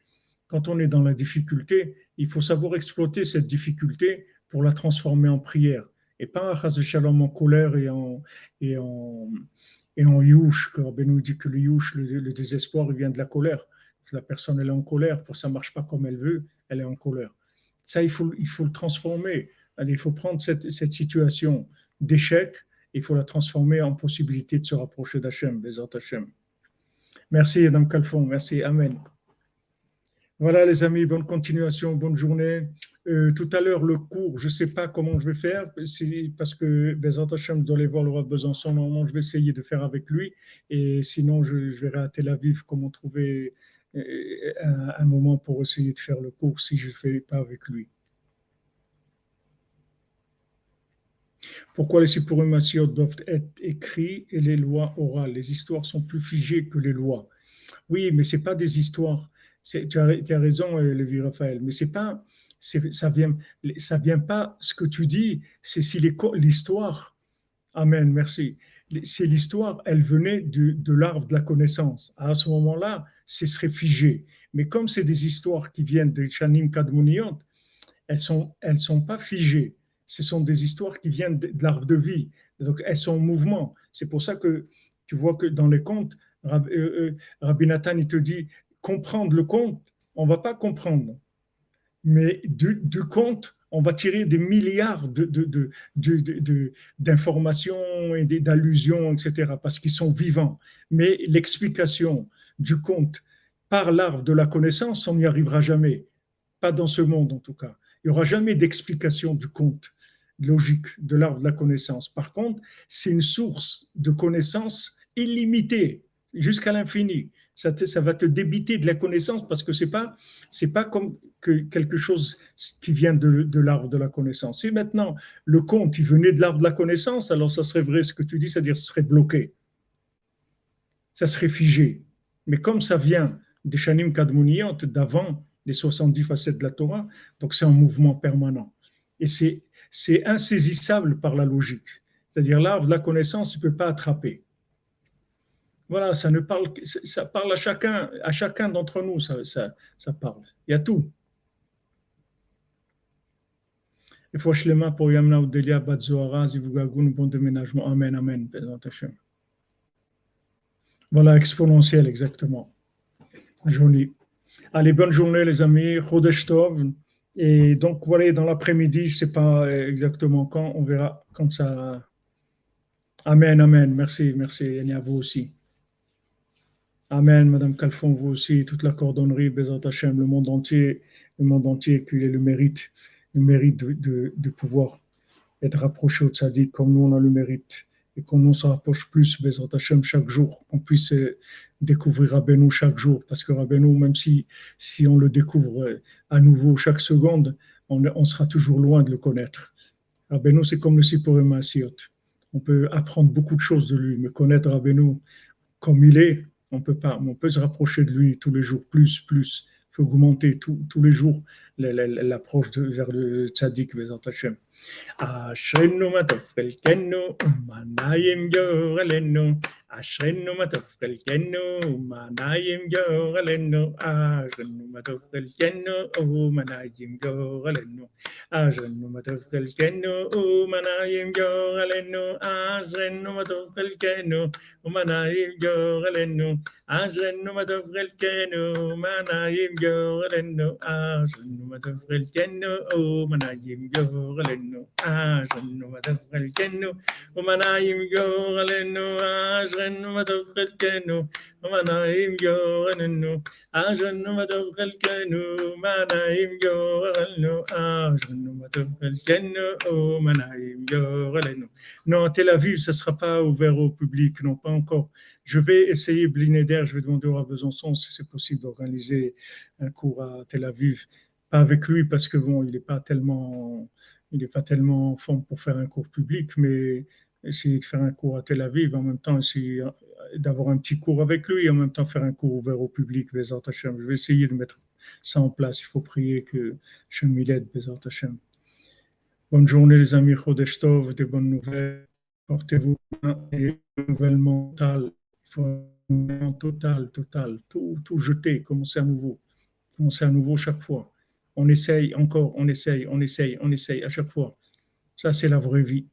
quand on est dans la difficulté, il faut savoir exploiter cette difficulté pour la transformer en prière. Et pas en en colère et en, et en, et en youch, que Rabbi nous dit que le youch, le, le, désespoir, il vient de la colère. La personne, elle est en colère, pour ça ne marche pas comme elle veut, elle est en colère. Ça, il faut, il faut le transformer. Il faut prendre cette, cette situation d'échec il faut la transformer en possibilité de se rapprocher d'Hachem, Bézat Hachem. Merci, Madame Calfon, merci, Amen. Voilà, les amis, bonne continuation, bonne journée. Euh, tout à l'heure, le cours, je ne sais pas comment je vais faire, parce que Bézat Hachem doit aller voir le roi de Besançon. Normalement, je vais essayer de faire avec lui, et sinon, je, je verrai à Tel Aviv comment trouver un, un moment pour essayer de faire le cours si je ne fais pas avec lui. Pourquoi les Sipurim doivent être écrits et les lois orales? Les histoires sont plus figées que les lois. Oui, mais c'est pas des histoires. Tu as, tu as, raison, euh, Lévi Raphaël, mais c'est pas, ça vient, ça vient pas. Ce que tu dis, c'est si l'histoire. Amen, merci. C'est l'histoire, elle venait de, l'arbre de la connaissance. À ce moment-là, ce serait figé. Mais comme c'est des histoires qui viennent de Chanim Kadmoniot, elles sont, elles sont pas figées ce sont des histoires qui viennent de l'arbre de vie. Donc, elles sont en mouvement. C'est pour ça que tu vois que dans les contes, Rabbi, euh, Rabbi Nathan, il te dit, comprendre le conte, on ne va pas comprendre. Mais du, du, conte, on va tirer des milliards d'informations de, de, et d'allusions, etc., parce qu'ils sont vivants. Mais l'explication du conte par l'arbre de la connaissance, on n'y arrivera jamais. Pas dans ce monde, en tout cas. Il n'y aura jamais d'explication du conte logique de l'arbre de la connaissance. Par contre, c'est une source de connaissance illimitée jusqu'à l'infini. Ça, ça, va te débiter de la connaissance parce que c'est pas c'est pas comme que quelque chose qui vient de, de l'arbre de la connaissance. Si maintenant le conte venait de l'arbre de la connaissance, alors ça serait vrai ce que tu dis, c'est-à-dire ce serait bloqué, ça serait figé. Mais comme ça vient des Shanim Kadmoniyot d'avant les 70 facettes de la Torah, donc c'est un mouvement permanent. Et c'est c'est insaisissable par la logique. C'est-à-dire l'arbre de la connaissance ne peut pas attraper. Voilà, ça ne parle, ça parle à chacun, à chacun d'entre nous, ça, ça, ça, parle. Il y a tout. Et fois les mains pour Yamna Odelia Batzoara, Zivugagun, bon déménagement. Amen, Amen. Voilà, exponentiel, exactement. Joli. Allez, bonne journée, les amis. Chodesh Tov. Et donc, voilà, dans l'après-midi, je ne sais pas exactement quand, on verra quand ça. Amen, Amen. Merci, merci, et à vous aussi. Amen, Madame Calfon, vous aussi, toute la cordonnerie, Bézat Hachem, le monde entier, le monde entier, qu'il ait le mérite, le mérite de, pouvoir être rapproché au tzaddik comme nous on a le mérite et qu'on se rapproche plus, Bézat Hachem, chaque jour, qu'on puisse découvrir Rabbeinu chaque jour, parce que Rabbeinu, même si, si on le découvre à nouveau chaque seconde, on, on sera toujours loin de le connaître. Rabbeinu, c'est comme le Sipurima Asiot. On peut apprendre beaucoup de choses de lui, mais connaître Rabbeinu comme il est, on peut pas. On peut se rapprocher de lui tous les jours, plus, plus. Il faut augmenter tout, tous les jours l'approche vers le tzaddik, Bézat Hachem. אשרנו מה טוב חלקנו, ומנעים גורלנו. عشرنو ما تفق الجنو وما نايم جو غلنو عشرنو ما تفق الجنو وما نايم جو غلنو عشرنو ما تفق الجنو وما نايم جو غلنو عشرنو ما تفق الجنو وما نايم جو غلنو عشرنو ما تفق الجنو وما نايم جو غلنو عشرنو ما تفق الجنو وما نايم جو غلنو عشرنو ما تفق الجنو وما نايم جو غلنو عشرنو عجرا وتوب Non, Tel Aviv, ça ne sera pas ouvert au public, non, pas encore. Je vais essayer, Blinéder, je vais demander à Besançon si c'est possible d'organiser un cours à Tel Aviv. Pas avec lui, parce que bon, il n'est pas tellement il n'est pas tellement en forme pour faire un cours public, mais essayer de faire un cours à Tel Aviv, en même temps essayer d'avoir un petit cours avec lui, et en même temps faire un cours ouvert au public, Bezat Hashem. Je vais essayer de mettre ça en place. Il faut prier que Shem il aide, Bezat Hashem. Bonne journée les amis, Chodesh Tov, des bonnes nouvelles. Portez-vous bien et renouvellement total. Il faut un total, total. Tout, tout jeter, commencer à nouveau. Commencer à nouveau chaque fois. On essaye encore, on essaye, on essaye, on essaye à chaque fois. Ça, c'est la vraie vie.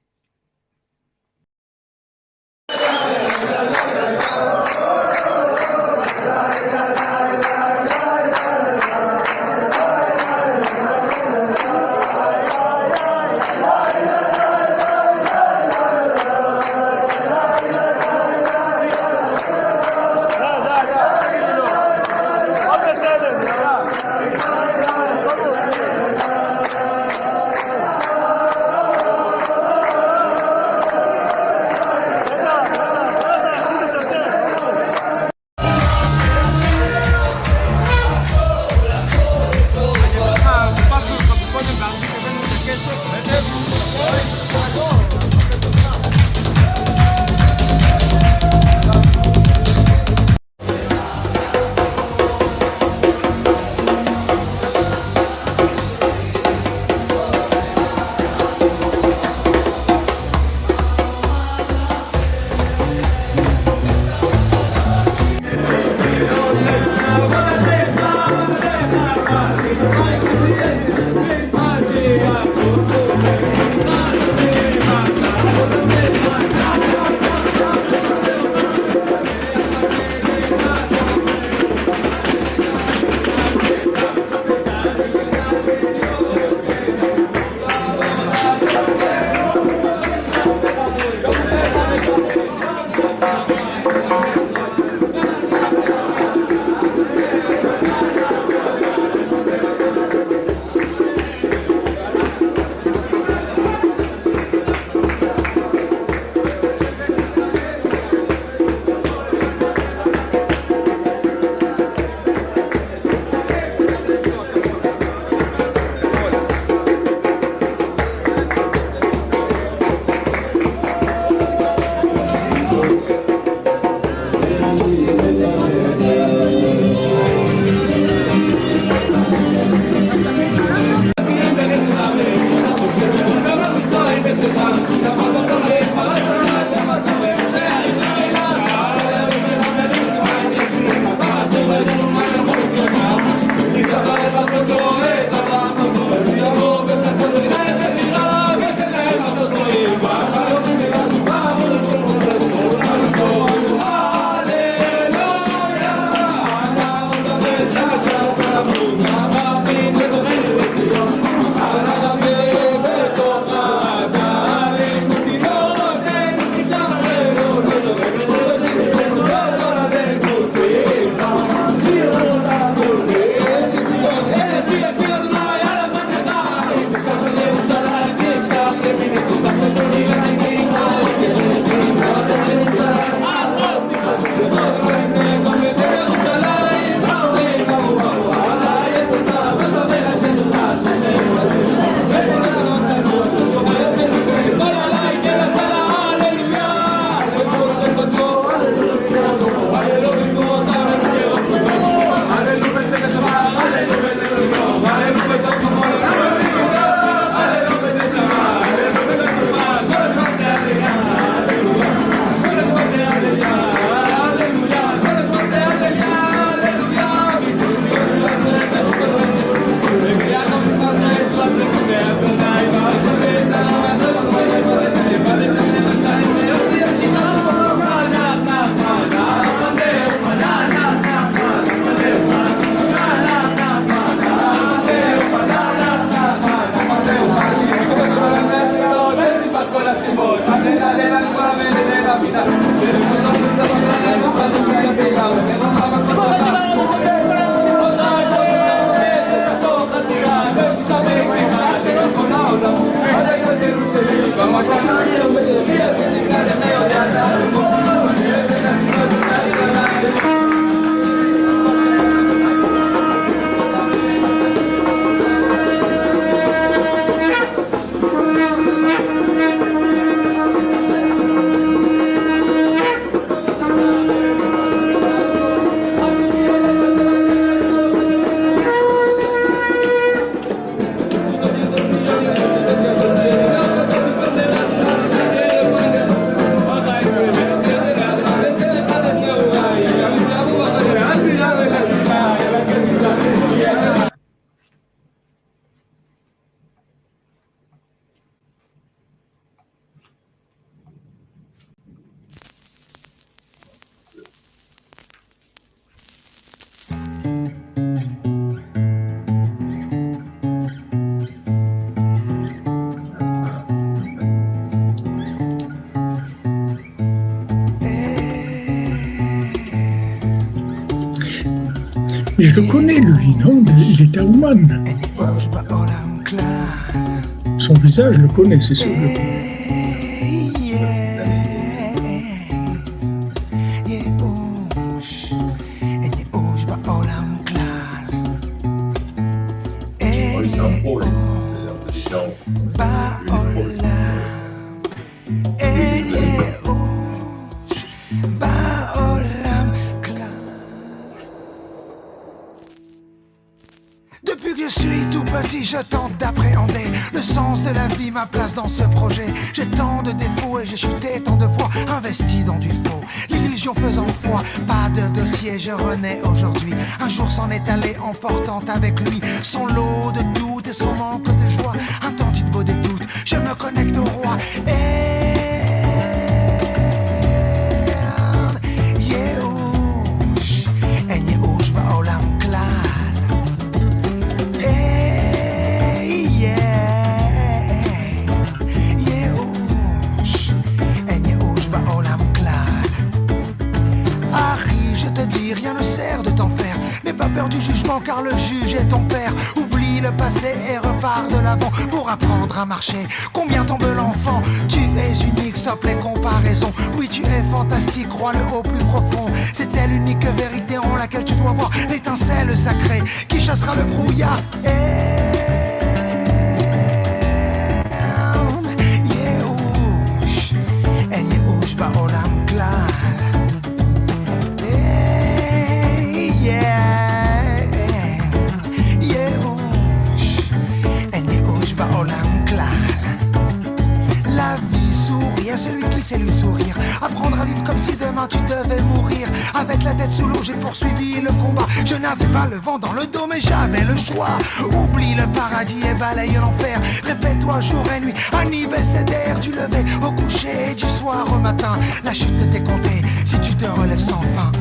je le connais, lui, non Il est à Son visage, je le connais, c'est sûr. N'aie pas peur du jugement car le juge est ton père. Oublie le passé et repars de l'avant pour apprendre à marcher. Combien tombe l'enfant? Tu es unique, stop les comparaisons. Oui, tu es fantastique, crois-le au plus profond. C'est l'unique vérité en laquelle tu dois voir l'étincelle sacrée qui chassera le brouillard. Eh, sait lui sourire. Apprendre à vivre comme si demain tu devais mourir. Avec la tête sous l'eau, j'ai poursuivi le combat. Je n'avais pas le vent dans le dos, mais j'avais le choix. Oublie le paradis et balaye l'enfer. Répète-toi jour et nuit, un d'air du lever au coucher du soir au matin. La chute de tes comptée si tu te relèves sans fin.